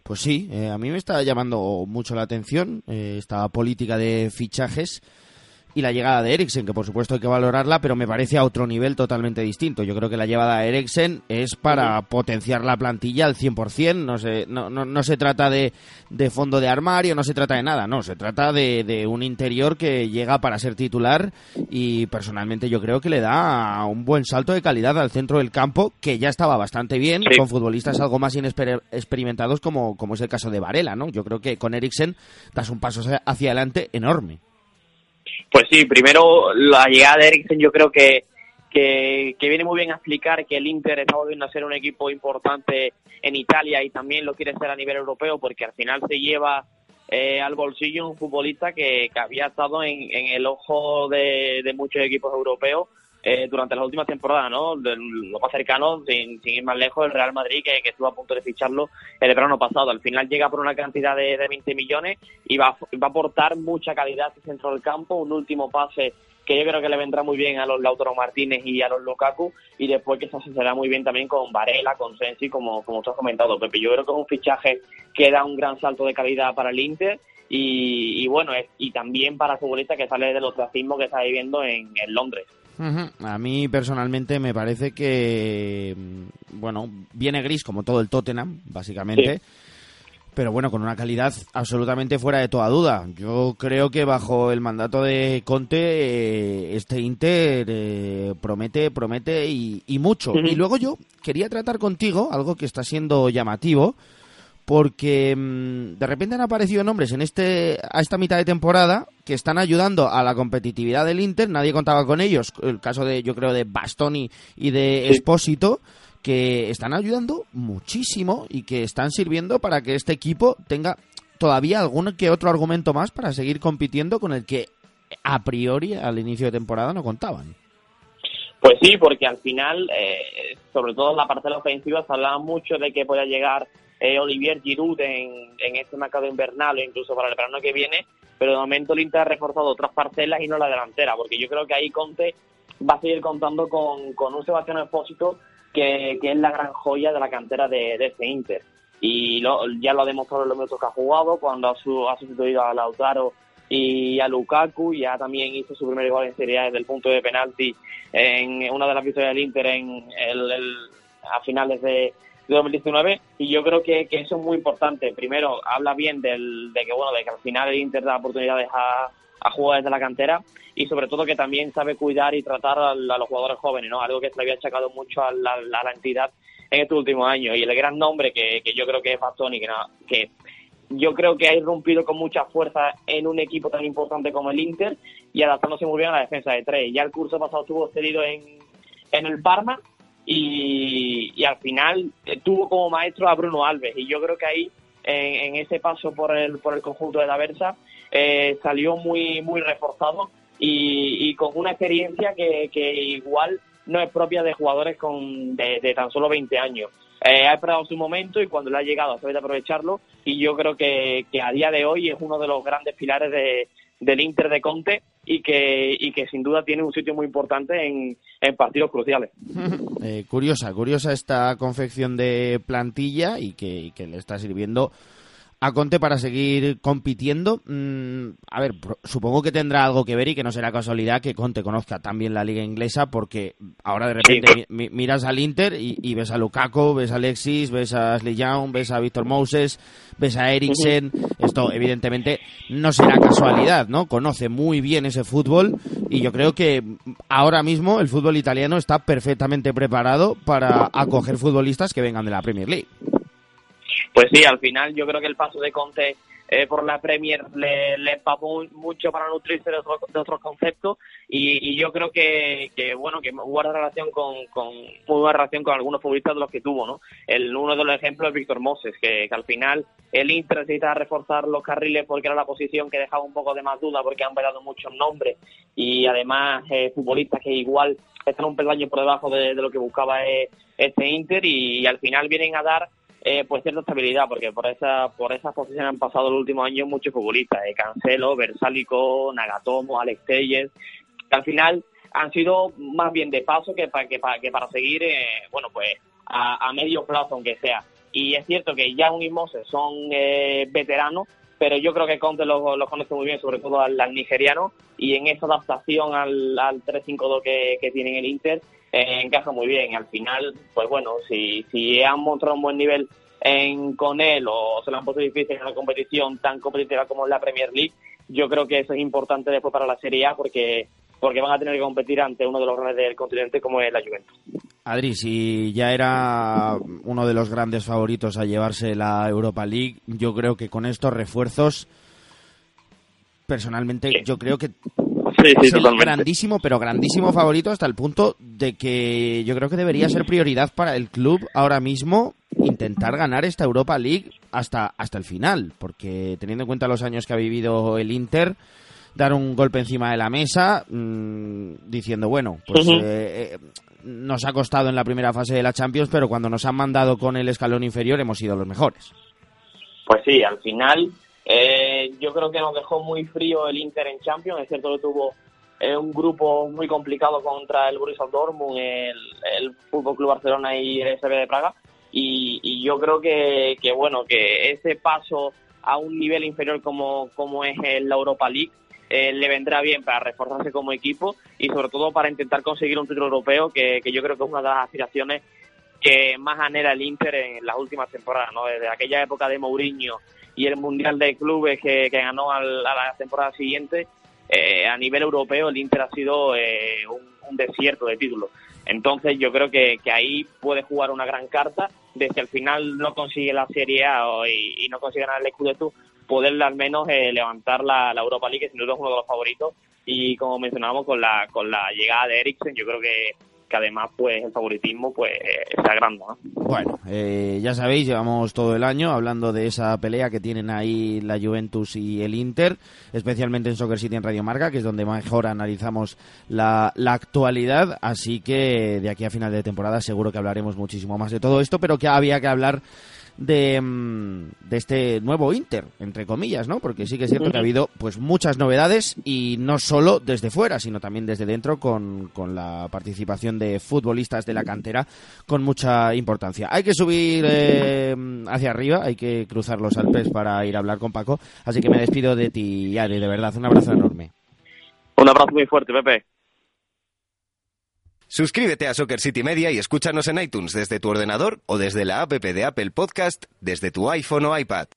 Pues sí, eh, a mí me está llamando mucho la atención eh, esta política de fichajes y la llegada de Eriksen, que por supuesto hay que valorarla, pero me parece a otro nivel totalmente distinto. Yo creo que la llegada de Eriksen es para potenciar la plantilla al 100%, no se, no, no, no se trata de, de fondo de armario, no se trata de nada, no, se trata de, de un interior que llega para ser titular y personalmente yo creo que le da un buen salto de calidad al centro del campo, que ya estaba bastante bien, Sí. con futbolistas algo más inesper- experimentados como, como es el caso de Varela, ¿no? Yo creo que con Eriksen das un paso hacia adelante enorme. Pues sí, primero la llegada de Eriksen yo creo que, que, que viene muy bien a explicar que el Inter está volviendo a ser un equipo importante en Italia y también lo quiere ser a nivel europeo porque al final se lleva eh, al bolsillo un futbolista que, que había estado en, en el ojo de, de muchos equipos europeos eh, durante las últimas temporadas, ¿no? De lo más cercano, sin, sin ir más lejos, el Real Madrid, que, estuvo a punto de ficharlo el verano pasado. Al final llega por una cantidad de, de 20 millones y va, a- aportar mucha calidad en centro del campo, un último pase que yo creo que le vendrá muy bien a los Lautaro Martínez y a los Lukaku y después que se asociará muy bien también con Varela, con Sensi, como, como tú has comentado, Pepe. Yo creo que es un fichaje que da un gran salto de calidad para el Inter y, bueno, es, y también para el futbolista que sale del ostracismo que está viviendo en, en Londres. A mí personalmente me parece que, mm, bueno, viene gris como todo el Tottenham, básicamente. Pero bueno, con una calidad absolutamente fuera de toda duda. Yo creo que bajo el mandato de Conte, eh, este Inter eh, promete, promete y, y mucho. Y luego yo quería tratar contigo algo que está siendo llamativo, porque mm, de repente han aparecido nombres en este a esta mitad de temporada que están ayudando a la competitividad del Inter, nadie contaba con ellos, el caso de yo creo de Bastoni y de. Espósito que están ayudando muchísimo y que están sirviendo para que este equipo tenga todavía algún que otro argumento más para seguir compitiendo con el que a priori al inicio de temporada no contaban. Pues sí, porque al final, eh, sobre todo en la parte de la ofensiva, se hablaba mucho de que pueda llegar eh, Olivier Giroud en, en este mercado invernal o incluso para el verano que viene, pero de momento el Inter ha reforzado otras parcelas y no la delantera, porque yo creo que ahí Conte va a seguir contando con, con un Sebastián Espósito que, que es la gran joya de la cantera de, de este Inter. Y lo- ya lo ha demostrado en los minutos que ha jugado, cuando ha, su- ha sustituido a Lautaro y a Lukaku, ya también hizo su primer gol en Serie A desde el punto de penalti en una de las victorias del Inter en el, a finales de, de 2019 y yo creo que, que eso es muy importante. Primero, habla bien del, de que bueno de que al final el Inter da oportunidades a, a jugadores de la cantera y sobre todo que también sabe cuidar y tratar a, a los jugadores jóvenes, ¿no? Algo que se le había achacado mucho a la, entidad en estos últimos años y el gran nombre que, que yo creo que es Bastoni, que, que yo creo que ha irrumpido con mucha fuerza en un equipo tan importante como el Inter y adaptándose muy bien a la defensa de tres. Ya el curso pasado estuvo cedido en, en el Parma y, y al final tuvo como maestro a Bruno Alves y yo creo que ahí en, en ese paso por el, por el conjunto de la Versa eh, salió muy, muy reforzado y, con una experiencia que, que igual no es propia de jugadores con de, tan solo 20 años. Eh, ha esperado su momento y cuando le ha llegado sabe de aprovecharlo y yo creo que, que a día de hoy es uno de los grandes pilares de, del Inter de Conte y que, y que sin duda tiene un sitio muy importante en, en partidos cruciales. Eh, curiosa, curiosa esta confección de plantilla y que, y que le está sirviendo a Conte para seguir compitiendo. Mm, a ver, supongo que tendrá algo que ver y que no será casualidad que Conte conozca también la liga inglesa porque ahora de repente miras al Inter y, ves a Lukaku, ves a Alexis, ves a Ashley Young, ves a Víctor Moses, ves a Eriksen. Esto evidentemente no será casualidad, ¿no? Conoce muy bien ese fútbol y yo creo que ahora mismo el fútbol italiano está perfectamente preparado para acoger futbolistas que vengan de la Premier League. Pues sí, al final yo creo que el paso de Conte eh, por la Premier le, le empapó mucho para nutrirse de, otros conceptos. Y, yo creo que, bueno que guarda relación con, con relación con algunos futbolistas de los que tuvo no el uno de los ejemplos es Víctor Moses que, al final el Inter necesita reforzar los carriles porque era la posición que dejaba un poco de más duda porque han velado muchos nombres. Y además eh, futbolistas que igual están un peldaño por debajo de, lo que buscaba eh, este Inter. Y al final vienen a dar eh, pues cierta estabilidad, porque por esa por esas posiciones han pasado los últimos años muchos futbolistas, eh, Cancelo, Versálico, Nagatomo, Alex Telles, que al final han sido más bien de paso que para, que para, que para seguir, eh, bueno, pues a, medio plazo, aunque sea. Y es cierto que ya un Moses son eh, veteranos, pero yo creo que Conte los, conoce muy bien, sobre todo al, nigeriano, y en esa adaptación al, al 3-5-2 que, que tiene el Inter, eh, encaja muy bien. Al final, pues bueno, si, si han mostrado un buen nivel en, con él o se lo han puesto difícil en una competición tan competitiva como es la Premier League, yo creo que eso es importante después para la Serie A porque porque van a tener que competir ante uno de los grandes del continente como es la Juventus. Adri, si ya era uno de los grandes favoritos a llevarse la Europa League, yo creo que con estos refuerzos, personalmente, yo creo que es el grandísimo, pero grandísimo favorito hasta el punto de que yo creo que debería ser prioridad para el club ahora mismo intentar ganar esta Europa League hasta, hasta el final, porque teniendo en cuenta los años que ha vivido el Inter, dar un golpe encima de la mesa mmm, diciendo, bueno, pues eh, eh, nos ha costado en la primera fase de la Champions, pero cuando nos han mandado con el escalón inferior hemos sido los mejores. Pues sí, al final eh, yo creo que nos dejó muy frío el Inter en Champions, es cierto que tuvo eh, un grupo muy complicado contra el Borussia Dortmund, el, el Fútbol Club Barcelona y el SB de Praga, y, yo creo que, que, bueno que ese paso a un nivel inferior como, como es la Europa League eh, le vendrá bien para reforzarse como equipo y sobre todo para intentar conseguir un título europeo que, que yo creo que es una de las aspiraciones que más anhela el Inter en las últimas temporadas, ¿no? Desde aquella época de Mourinho y el Mundial de Clubes que, ganó a la temporada siguiente, eh, a nivel europeo el Inter ha sido eh, un, desierto de títulos. Entonces yo creo que, ahí puede jugar una gran carta de si al final no consigue la Serie A y, no consigue ganar el Scudetto, poderle al menos eh, levantar la, la, Europa League, que sin duda es uno de los favoritos. Y como mencionábamos con la, con la llegada de Eriksen, yo creo que que además pues el favoritismo pues está grande. Bueno, eh, ya sabéis, llevamos todo el año hablando de esa pelea que tienen ahí la Juventus y el Inter, especialmente en Soccer City en Radio Marca, que es donde mejor analizamos la, la actualidad, así que de aquí a final de temporada seguro que hablaremos muchísimo más de todo esto, pero que había que hablar de, mm, de este nuevo Inter, entre comillas, ¿no? Porque sí que es cierto que ha habido pues muchas novedades y no solo desde fuera, sino también desde dentro con, con la participación de futbolistas de la cantera con mucha importancia. Hay que subir eh, hacia arriba, hay que cruzar los Alpes para ir a hablar con Paco, así que me despido de ti, Ari, de verdad, un abrazo enorme. Un abrazo muy fuerte, Pepe. Suscríbete a Soccer City Media y escúchanos en iTunes desde tu ordenador o desde la app de Apple Podcast desde tu iPhone o iPad.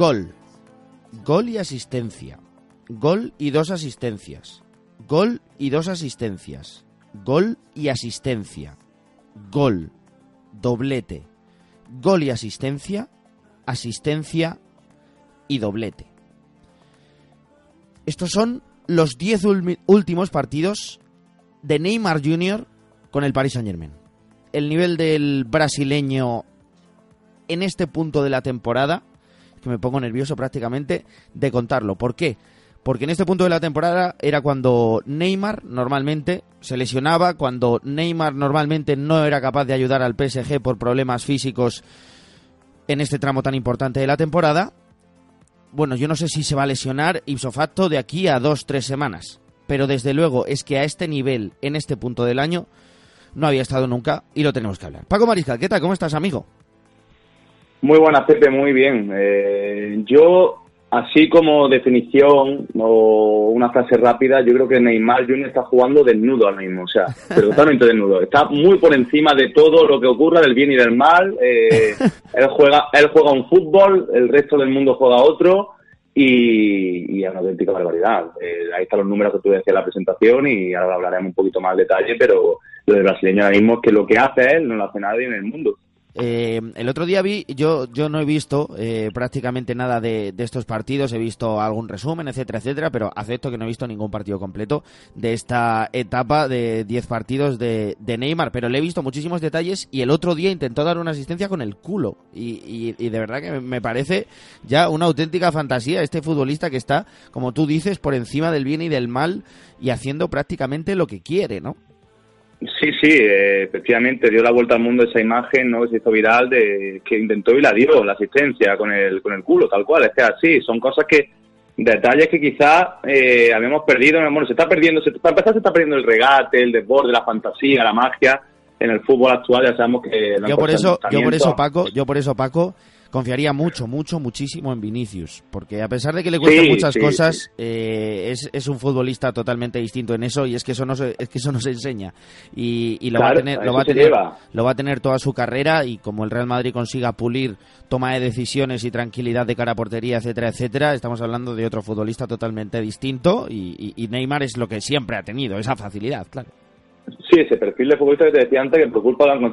Gol. Gol y asistencia. Gol y dos asistencias. Gol y dos asistencias. Gol y asistencia. Gol. Doblete. Gol y asistencia. Asistencia y doblete. Estos son los 10 últimos partidos de Neymar Jr. con el Paris Saint Germain. El nivel del brasileño en este punto de la temporada, que me pongo nervioso prácticamente de contarlo. ¿Por qué? Porque en este punto de la temporada era cuando Neymar normalmente se lesionaba, cuando Neymar normalmente no era capaz de ayudar al PSG por problemas físicos en este tramo tan importante de la temporada. Bueno, yo no sé si se va a lesionar ipso facto de aquí a dos, tres semanas. Pero desde luego es que a este nivel, en este punto del año, no había estado nunca y lo tenemos que hablar. Paco Mariscal, ¿qué tal? ¿Cómo estás, amigo? Muy buenas, Pepe, muy bien. Eh, yo Así como definición o una frase rápida, yo creo que Neymar Jr. está jugando desnudo ahora mismo, o sea, [laughs] totalmente desnudo. Está muy por encima de todo lo que ocurra, del bien y del mal. Eh, [laughs] él juega él juega un fútbol, el resto del mundo juega otro y, es una auténtica barbaridad. Eh, ahí están los números que tú decías en la presentación y ahora hablaremos un poquito más detalle, pero lo del brasileño ahora mismo es que lo que hace él no lo hace nadie en el mundo. Eh, el otro día vi, yo, yo no he visto eh, prácticamente nada de, estos partidos, he visto algún resumen, etcétera, etcétera, pero acepto que no he visto ningún partido completo de esta etapa de 10 partidos de, Neymar, pero le he visto muchísimos detalles y el otro día intentó dar una asistencia con el culo. Y, y de verdad que me parece ya una auténtica fantasía este futbolista que está, como tú dices, por encima del bien y del mal y haciendo prácticamente lo que quiere, ¿no? Sí, sí, eh, efectivamente dio la vuelta al mundo esa imagen, ¿no? Que se hizo viral de que intentó y la dio, la asistencia con el, con el culo, tal cual. Es que así, son cosas que, detalles que quizás eh, habíamos perdido. Bueno, se está perdiendo, se, para empezar se está perdiendo el regate, el desborde, la fantasía, la magia. En el fútbol actual ya sabemos que... Yo por eso, yo por eso, Paco, yo por eso, Paco, confiaría mucho, mucho, muchísimo en Vinicius, porque a pesar de que le cuesta muchas cosas, Eh, es, es, un futbolista totalmente distinto en eso y es que eso no se, es que eso no se enseña. Y, y lo va a tener, lo va a tener, lo va a tener toda su carrera y como el Real Madrid consiga pulir toma de decisiones y tranquilidad de cara a portería, etcétera, etcétera, estamos hablando de otro futbolista totalmente distinto y, y Neymar es lo que siempre ha tenido, esa facilidad, claro. Sí, ese perfil de futbolista que te decía antes, que por culpa de los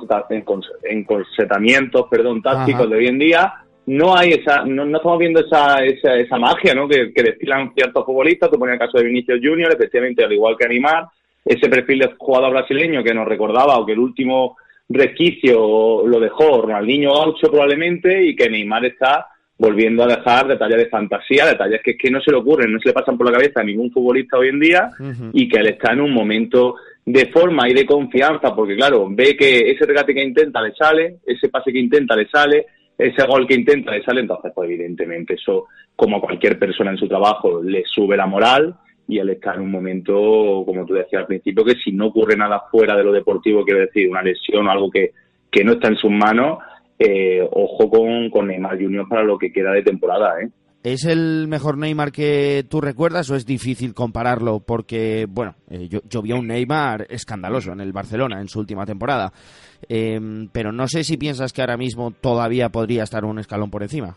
encorsetamientos perdón, tácticos de hoy en día, no hay esa, no, estamos viendo esa, esa, esa magia ¿no? que, que destilan ciertos futbolistas. Tú ponías el caso de Vinicius Junior, efectivamente, al igual que Animar, ese perfil de jugador brasileño que nos recordaba o que el último resquicio lo dejó Ronaldinho Gaucho probablemente y que Neymar está volviendo a dejar detalles de fantasía, detalles que, que no se le ocurren, no se le pasan por la cabeza a ningún futbolista hoy en día y que él está en un momento de forma y de confianza, porque claro, ve que ese regate que intenta le sale, ese pase que intenta le sale, ese gol que intenta le sale, entonces pues evidentemente eso, como cualquier persona en su trabajo, le sube la moral y él está en un momento, como tú decías al principio, que si no ocurre nada fuera de lo deportivo, quiero decir, una lesión o algo que, que no está en sus manos, eh, ojo con, con Neymar Junior para lo que queda de temporada, ¿eh? ¿Es el mejor Neymar que tú recuerdas o es difícil compararlo? Porque, bueno, eh, yo, vi a un Neymar escandaloso en el Barcelona en su última temporada. Em, pero no sé si piensas que ahora mismo todavía podría estar un escalón por encima.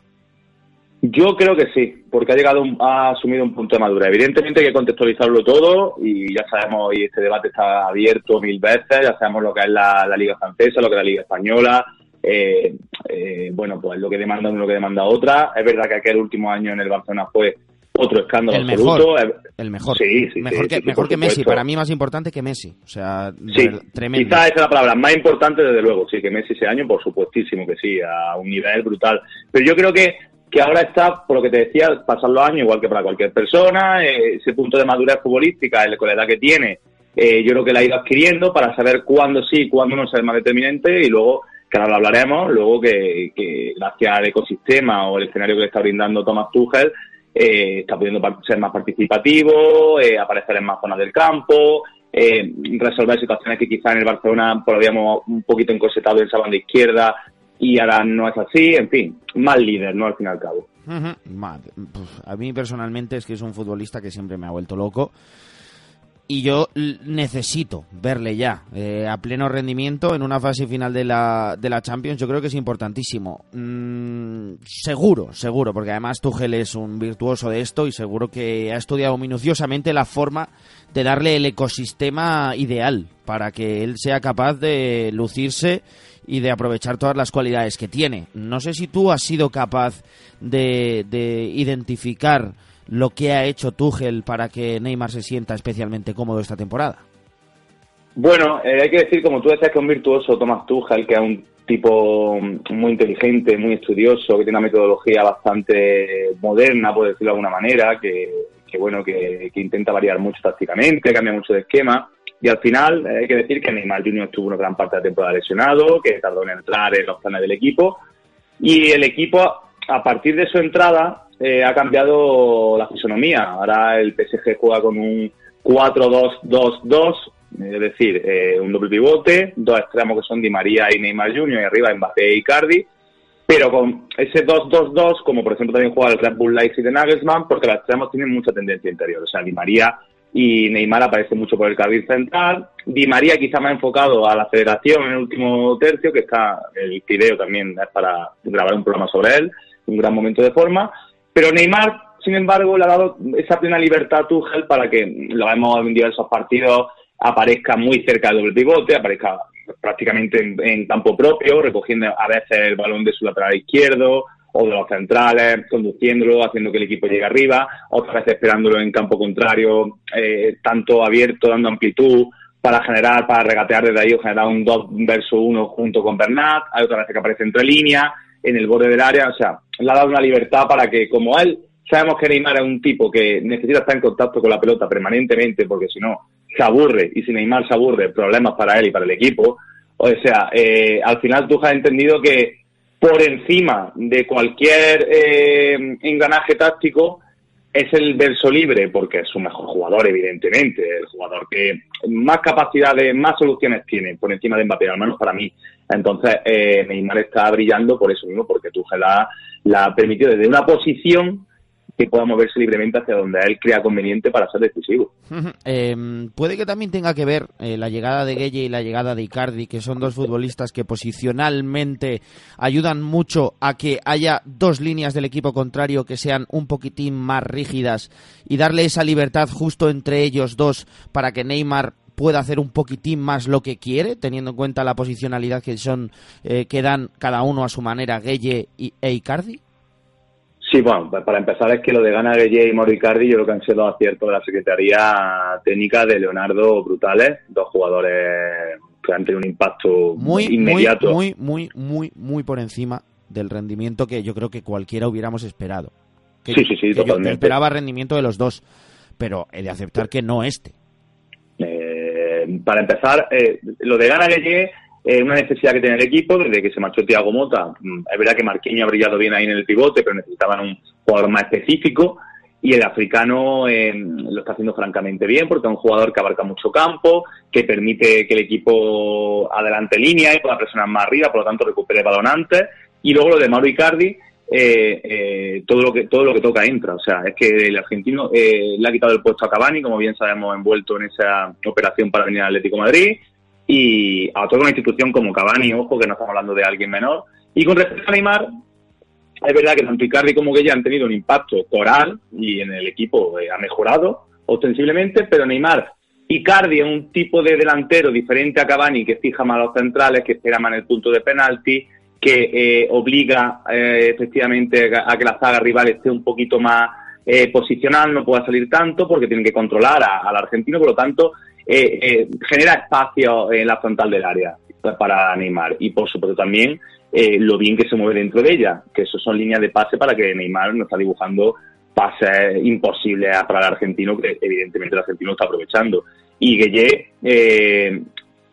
Yo creo que sí, porque ha llegado, ha asumido un punto de madura. Evidentemente hay que contextualizarlo todo y ya sabemos, y este debate está abierto mil veces, ya sabemos lo que es la, la Liga Francesa, lo que es la Liga Española, eh, eh, bueno, pues lo que demanda uno, lo que demanda otra. Es verdad que aquel último año en el Barcelona fue otro escándalo el absoluto. Mejor, el mejor. Sí, sí, mejor que, mejor que Messi. Para mí más importante que Messi. O sea, tremendo. Quizás esa es la palabra. Más importante, desde luego, sí, que Messi ese año, por supuestísimo que sí, a un nivel brutal. Pero yo creo que que ahora está, por lo que te decía, pasan los años igual que para cualquier persona, eh, ese punto de madurez futbolística, con la edad que tiene, eh, yo creo que la ha ido adquiriendo para saber cuándo sí, cuándo no es más determinante y luego que ahora lo hablaremos, luego que, gracias al ecosistema o el escenario que le está brindando Thomas Tuchel, eh, está pudiendo ser más participativo, eh, aparecer en más zonas del campo, eh, resolver situaciones que quizá en el Barcelona pues, habíamos un poquito encorsetado en esa banda izquierda y ahora no es así, en fin, más líder, ¿no? Al fin y al cabo. A mí personalmente es que es un futbolista que siempre me ha vuelto loco y yo necesito verle ya eh, a pleno rendimiento en una fase final de la, de la Champions. Yo creo que es importantísimo. Mm, seguro, seguro, porque además Tuchel es un virtuoso de esto y seguro que ha estudiado minuciosamente la forma de darle el ecosistema ideal para que él sea capaz de lucirse y de aprovechar todas las cualidades que tiene. No sé si tú has sido capaz de, de identificar lo que ha hecho Tuchel para que Neymar se sienta especialmente cómodo esta temporada? Bueno, eh, hay que decir, como tú decías, que es un virtuoso Thomas Tuchel, que es un tipo muy inteligente, muy estudioso, que tiene una metodología bastante moderna, por decirlo de alguna manera, que, bueno, que, intenta variar mucho tácticamente, cambia mucho de esquema. Y al final eh, hay que decir que Neymar Junior estuvo una gran parte de la temporada lesionado, que tardó en entrar en los planes del equipo. Y el equipo, a partir de su entrada, eh, ha cambiado la fisonomía. Ahora el PSG juega con un 4-2-2-2, es decir, eh, un doble pivote, dos extremos que son Di María y Neymar Jr. y arriba Mbappé y Cardi, pero con ese 2-2-2, como por ejemplo también juega el Red Bull Leipzig de Nagelsmann, porque los extremos tienen mucha tendencia interior. O sea, Di María y Neymar aparece mucho por el carril central. Di María quizá más enfocado a la federación en el último tercio, que está el video también para grabar un programa sobre él, un gran momento de forma. Pero Neymar, sin embargo, le ha dado esa plena libertad a Tuchel para que, lo vemos en diversos partidos, aparezca muy cerca del doble pivote, aparezca prácticamente en, campo propio, recogiendo a veces el balón de su lateral izquierdo o de los centrales, conduciéndolo, haciendo que el equipo llegue arriba, otras veces esperándolo en campo contrario, eh, tanto abierto, dando amplitud para generar, para regatear desde ahí o generar un 2 versus 1 junto con Bernat, hay otras veces que aparece entre líneas, en el borde del área, o sea, le ha dado una libertad para que, como él, sabemos que Neymar es un tipo que necesita estar en contacto con la pelota permanentemente, porque si no, se aburre, y si Neymar se aburre, problemas para él y para el equipo. O sea, eh, al final tú has entendido que por encima de cualquier eh, engranaje táctico es el verso libre, porque es su mejor jugador, evidentemente, el jugador que más capacidades, más soluciones tiene por encima de Mbappé, al menos para mí. Entonces, eh, Neymar está brillando por eso mismo, porque Tuchel la, la ha permitido desde una posición que pueda moverse libremente hacia donde él crea conveniente para ser decisivo. Em, puede que también tenga que ver eh, la llegada de Gueye y la llegada de Icardi, que son dos futbolistas que posicionalmente ayudan mucho a que haya dos líneas del equipo contrario que sean un poquitín más rígidas y darle esa libertad justo entre ellos dos para que Neymar pueda hacer un poquitín más lo que quiere, teniendo en cuenta la posicionalidad que son eh, que dan cada uno a su manera Gueye y, e Icardi? Sí, bueno, para empezar es que lo de Gana Gueye y Moricardi yo creo que han sido aciertos de la Secretaría Técnica de Leonardo Brutales, dos jugadores que han tenido un impacto muy, inmediato. Muy, muy, muy, muy por encima del rendimiento que yo creo que cualquiera hubiéramos esperado. sí, sí, sí, totalmente. Yo esperaba rendimiento de los dos, pero he de aceptar que no este. Para empezar, eh, lo de Gana Gueye eh, una necesidad que tiene el equipo desde que se marchó Thiago Mota. Mm, es verdad que Marquinhos ha brillado bien ahí en el pivote, pero necesitaban un jugador más específico y el africano eh, lo está haciendo francamente bien porque es un jugador que abarca mucho campo, que permite que el equipo adelante línea y pueda presionar más arriba, por lo tanto recupere el balón antes. Y luego lo de Mauro Icardi, eh, eh, todo lo que todo lo que toca entra. O sea, es que el argentino eh, le ha quitado el puesto a Cavani, como bien sabemos, envuelto en esa operación para venir al Atlético Madrid y a toda una institución como Cavani, ojo, que no estamos hablando de alguien menor. Y con respecto a Neymar, es verdad que tanto Icardi como que ya han tenido un impacto coral y en el equipo eh, ha mejorado ostensiblemente, pero Neymar, Icardi es un tipo de delantero diferente a Cavani que fija más los centrales, que espera más en el punto de penalti, que eh, obliga eh, efectivamente a que la saga rival esté un poquito más posicional, no pueda salir tanto porque tienen que controlar al argentino, por lo tanto eh, eh, genera espacio en la frontal del área para Neymar y por supuesto también eh, lo bien que se mueve dentro de ella, que eso son líneas de pase para que Neymar no está dibujando pases imposibles para el argentino, que evidentemente el argentino está aprovechando. Y Gueye eh,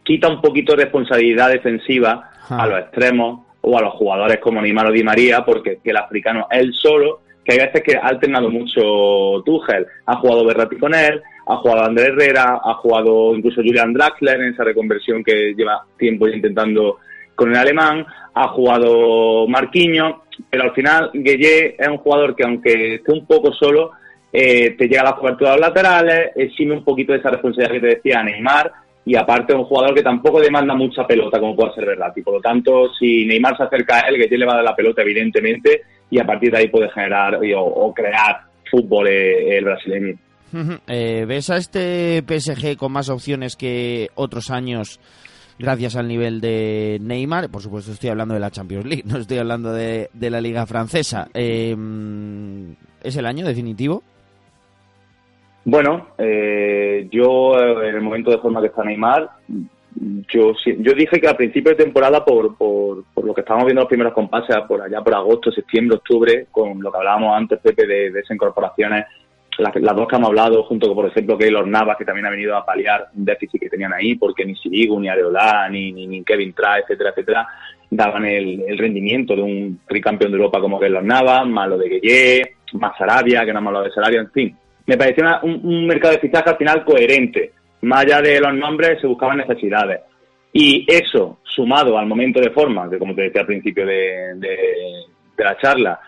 quita un poquito de responsabilidad defensiva a los extremos o a los jugadores como Neymar o Di María, porque el africano él solo, que hay veces que ha alternado mucho Tuchel, ha jugado Berratti con él, ha jugado Andrés Herrera, ha jugado incluso Julian Draxler en esa reconversión que lleva tiempo intentando con el alemán, ha jugado Marquinhos, pero al final Gueye es un jugador que aunque esté un poco solo, eh, te llega a las coberturas laterales, exime un poquito de esa responsabilidad que te decía Neymar, y aparte un jugador que tampoco demanda mucha pelota como puede ser Verratti. Por lo tanto, si Neymar se acerca a él, Gueye le va a dar la pelota evidentemente, y a partir de ahí puede generar o, crear fútbol eh, el brasileño. Eh, ¿Ves a este PSG con más opciones que otros años gracias al nivel de Neymar? Por supuesto estoy hablando de la Champions League, [laughs] no estoy hablando de, la Liga Francesa. Em, ¿Es el año definitivo? Bueno, eh, yo en el momento de forma que está Neymar, yo yo dije que al principio de temporada, por, por, por lo que estábamos viendo los primeros compases, por allá por agosto, septiembre, octubre, con lo que hablábamos antes, Pepe, de, de esas incorporaciones, las, dos que hemos hablado, junto con, por ejemplo, Keylor Navas, que también ha venido a paliar un déficit que tenían ahí, porque ni Sirigu, ni Areola, ni, ni, Kevin Trae, etcétera, etcétera, daban el, el, rendimiento de un tricampeón de Europa como Keylor Navas, más lo de Gueye, más Sarabia, que no hemos hablado de Sarabia, en fin. Me pareció una, un, mercado de fichaje al final coherente. Más allá de los nombres, se buscaban necesidades. Y eso, sumado al momento de forma, que como te decía al principio de la charla,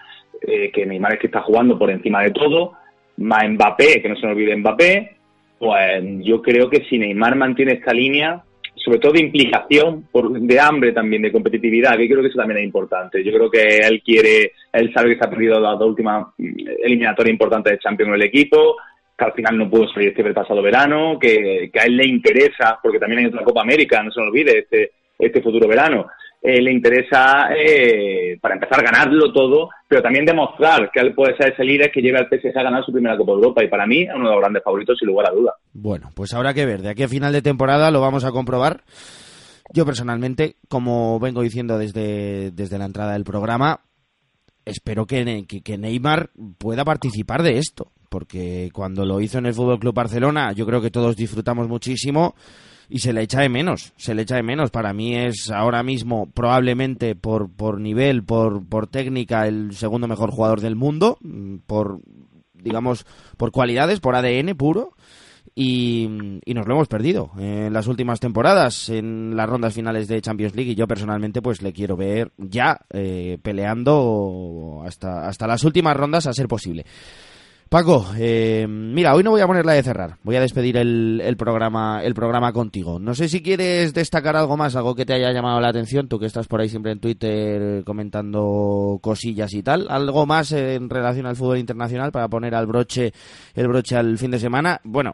eh, que Neymar es que está jugando por encima de todo, más Mbappé, que no se nos olvide Mbappé, pues yo creo que si Neymar mantiene esta línea, sobre todo de implicación, por, de hambre también, de competitividad, que creo que eso también es importante. Yo creo que él quiere, él sabe que se ha perdido las dos últimas eliminatorias importantes de Champions en el equipo, que al final no pudo salir este pasado verano, que, que, a él le interesa, porque también hay otra Copa América, no se nos olvide, este, este futuro verano. Eh, le interesa, eh, para empezar, ganarlo todo, pero también demostrar que él puede ser ese líder que lleve al PSG a ganar su primera Copa de Europa. Y para mí es uno de los grandes favoritos, sin lugar a duda. Bueno, pues habrá que ver. De aquí a final de temporada lo vamos a comprobar. Yo personalmente, como vengo diciendo desde, desde la entrada del programa, espero que, que, que Neymar pueda participar de esto. Porque cuando lo hizo en el Fútbol Club Barcelona, yo creo que todos disfrutamos muchísimo y se le echa de menos, se le echa de menos. Para mí es ahora mismo probablemente por, por nivel, por, por técnica, el segundo mejor jugador del mundo, por, digamos, por cualidades, por ADN puro. Y, y, nos lo hemos perdido en las últimas temporadas, en las rondas finales de Champions League. Y yo personalmente, pues le quiero ver ya eh, peleando hasta, hasta las últimas rondas a ser posible. Paco, eh, mira, hoy no voy a ponerla de cerrar. Voy a despedir el, el, programa, el programa contigo. No sé si quieres destacar algo más, algo que te haya llamado la atención, tú que estás por ahí siempre en Twitter comentando cosillas y tal. Algo más en relación al fútbol internacional para poner al broche, el broche al fin de semana. Bueno,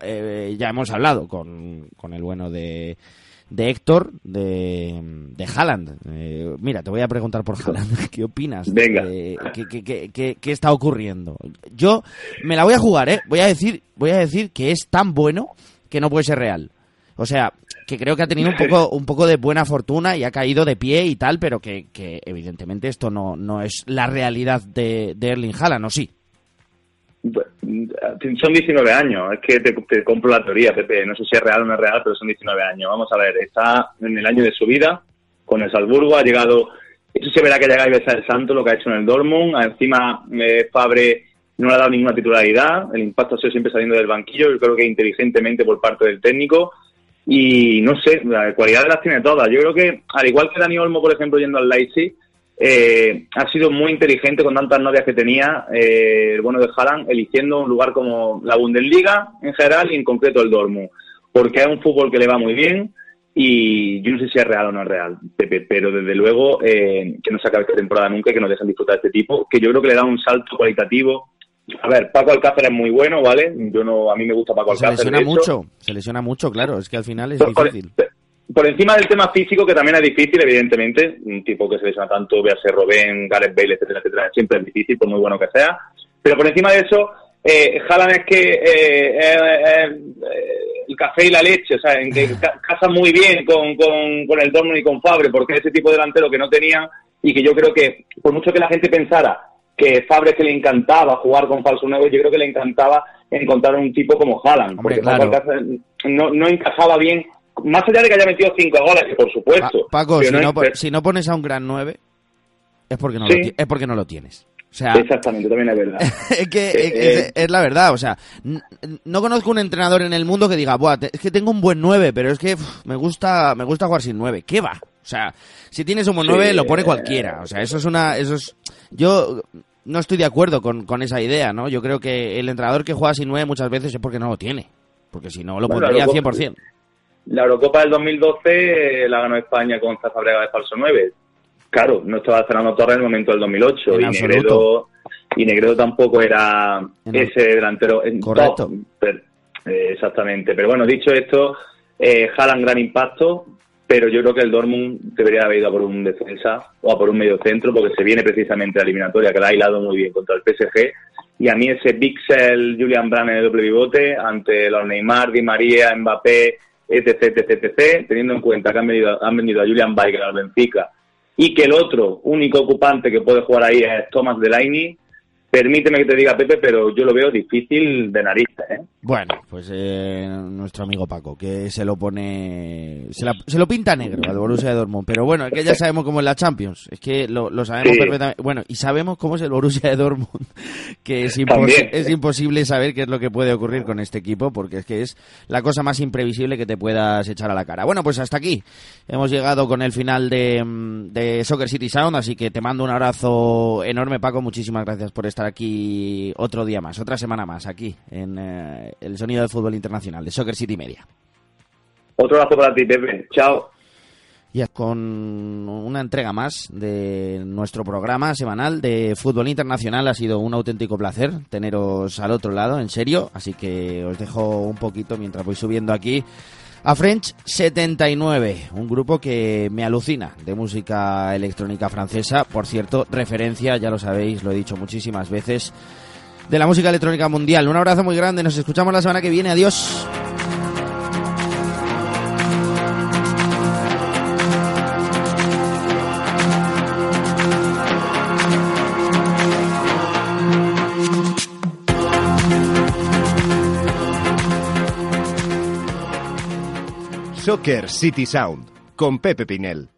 eh, ya hemos hablado con, con el bueno de de Héctor, de, de Haaland. Eh, mira, te voy a preguntar por Haaland. [laughs] ¿Qué opinas? Venga. De, ¿qué, qué, qué, ¿Qué está ocurriendo? Yo me la voy a jugar, ¿eh? Voy a decir, voy a decir que es tan bueno que no puede ser real. O sea, que creo que ha tenido un poco, [laughs] un poco de buena fortuna y ha caído de pie y tal, pero que, que evidentemente esto no, no es la realidad de, de Erling Haaland, ¿o sí? Son 19 años, es que te, te, compro la teoría, Pepe. No sé si es real o no es real, pero son 19 años. Vamos a ver, está en el año de su vida con el Salzburgo, ha llegado. Eso se verá que llega y besa el santo, lo que ha hecho en el Dortmund. Encima, eh, Fabre no le ha dado ninguna titularidad. El impacto ha sido siempre saliendo del banquillo. Yo creo que inteligentemente por parte del técnico. Y no sé, la cualidad las tiene todas. Yo creo que, al igual que Dani Olmo, por ejemplo, yendo al Leipzig, eh, ha sido muy inteligente con tantas novias que tenía eh, el bueno de Haaland, eligiendo un lugar como la Bundesliga en general y en concreto el Dortmund, porque es un fútbol que le va muy bien y yo no sé si es real o no es real, Pepe, pero desde luego eh, que no se acabe esta temporada nunca y que nos dejen disfrutar de este tipo, que yo creo que le da un salto cualitativo. A ver, Paco Alcácer es muy bueno, ¿vale? Yo no, a mí me gusta Paco Alcácer. Se lesiona mucho, se lesiona mucho, claro, es que al final es difícil. Por encima del tema físico, que también es difícil, evidentemente, un tipo que se lesiona tanto, véase Robén, Gareth Bale, etcétera, etcétera, siempre es difícil, por muy bueno que sea. Pero por encima de eso, eh, Haaland es que eh, eh, el café y la leche, o sea, en que [laughs] casa muy bien con, con, con el Dortmund y con Fabre, porque es ese tipo de delantero que no tenían y que yo creo que, por mucho que la gente pensara que Fabre que le encantaba jugar con falso nuevo, yo creo que le encantaba encontrar un tipo como Haaland, Hombre, porque claro. no, no encajaba bien más allá de que haya metido cinco goles, que por supuesto. Pa Paco, si no, no, si no, pones a un gran 9, es porque no, Sí. lo, es porque no lo tienes. O sea, Exactamente, también es verdad. [laughs] es que Eh, es, eh. es la verdad, o sea, no conozco un entrenador en el mundo que diga, Buah, es que tengo un buen 9, pero es que me gusta me gusta jugar sin 9. ¿Qué va? O sea, si tienes un buen Sí, 9 lo pone eh. cualquiera. O sea, eso es una eso es yo no estoy de acuerdo con, con esa idea, ¿no? Yo creo que el entrenador que juega sin 9 muchas veces es porque no lo tiene. Porque si no lo Bueno, pondría luego- 100%. La Eurocopa del 2012 eh, la ganó España con Zafabrega de falso 9. Claro, no estaba Fernando Torres en el momento del 2008 En y. Negredo, y Negredo tampoco era En ese delantero Correcto. Pero- eh, exactamente. Pero bueno, dicho esto, eh, Haaland gran impacto. pero yo creo que el Dortmund debería haber ido a por un defensa o a por un medio centro porque se viene precisamente la eliminatoria que la ha hilado muy bien contra el PSG y a mí ese Pixel Julian Brand en el doble pivote ante los Neymar, Di María, Mbappé, etc, etc, etc, teniendo en cuenta que han venido, han venido a Julian Weigl al Benfica y que el otro único ocupante que puede jugar ahí es Thomas Delaney, Permíteme que te diga, Pepe, pero yo lo veo difícil de narices. ¿eh? Bueno, pues eh, nuestro amigo Paco, que se lo pone. Se, lo pinta negro al Borussia de Dortmund. Pero bueno, es que ya sabemos cómo es la Champions. Es que lo, sabemos perfectamente. Bueno, y sabemos cómo es el Borussia de Dortmund. [laughs] Que es, es imposible saber qué es lo que puede ocurrir con este equipo, porque es que es la cosa más imprevisible que te puedas echar a la cara. Bueno, pues hasta aquí. Hemos llegado con el final de, de Soccer City Sound, así que te mando un abrazo enorme, Paco. Muchísimas gracias por estar aquí otro día más, otra semana más, aquí en eh, el sonido del fútbol internacional de Soccer City Media. Otro abrazo para ti, Pepe. Chao. Ya con una entrega más de nuestro programa semanal de fútbol internacional. Ha sido un auténtico placer teneros al otro lado, en serio. Así que os dejo un poquito mientras voy subiendo aquí a French 79, un grupo que me alucina de música electrónica francesa. Por cierto, referencia, ya lo sabéis, lo he dicho muchísimas veces, de la música electrónica mundial. Un abrazo muy grande, nos escuchamos la semana que viene. Adiós. Soccer City Sound con Pepe Pinel.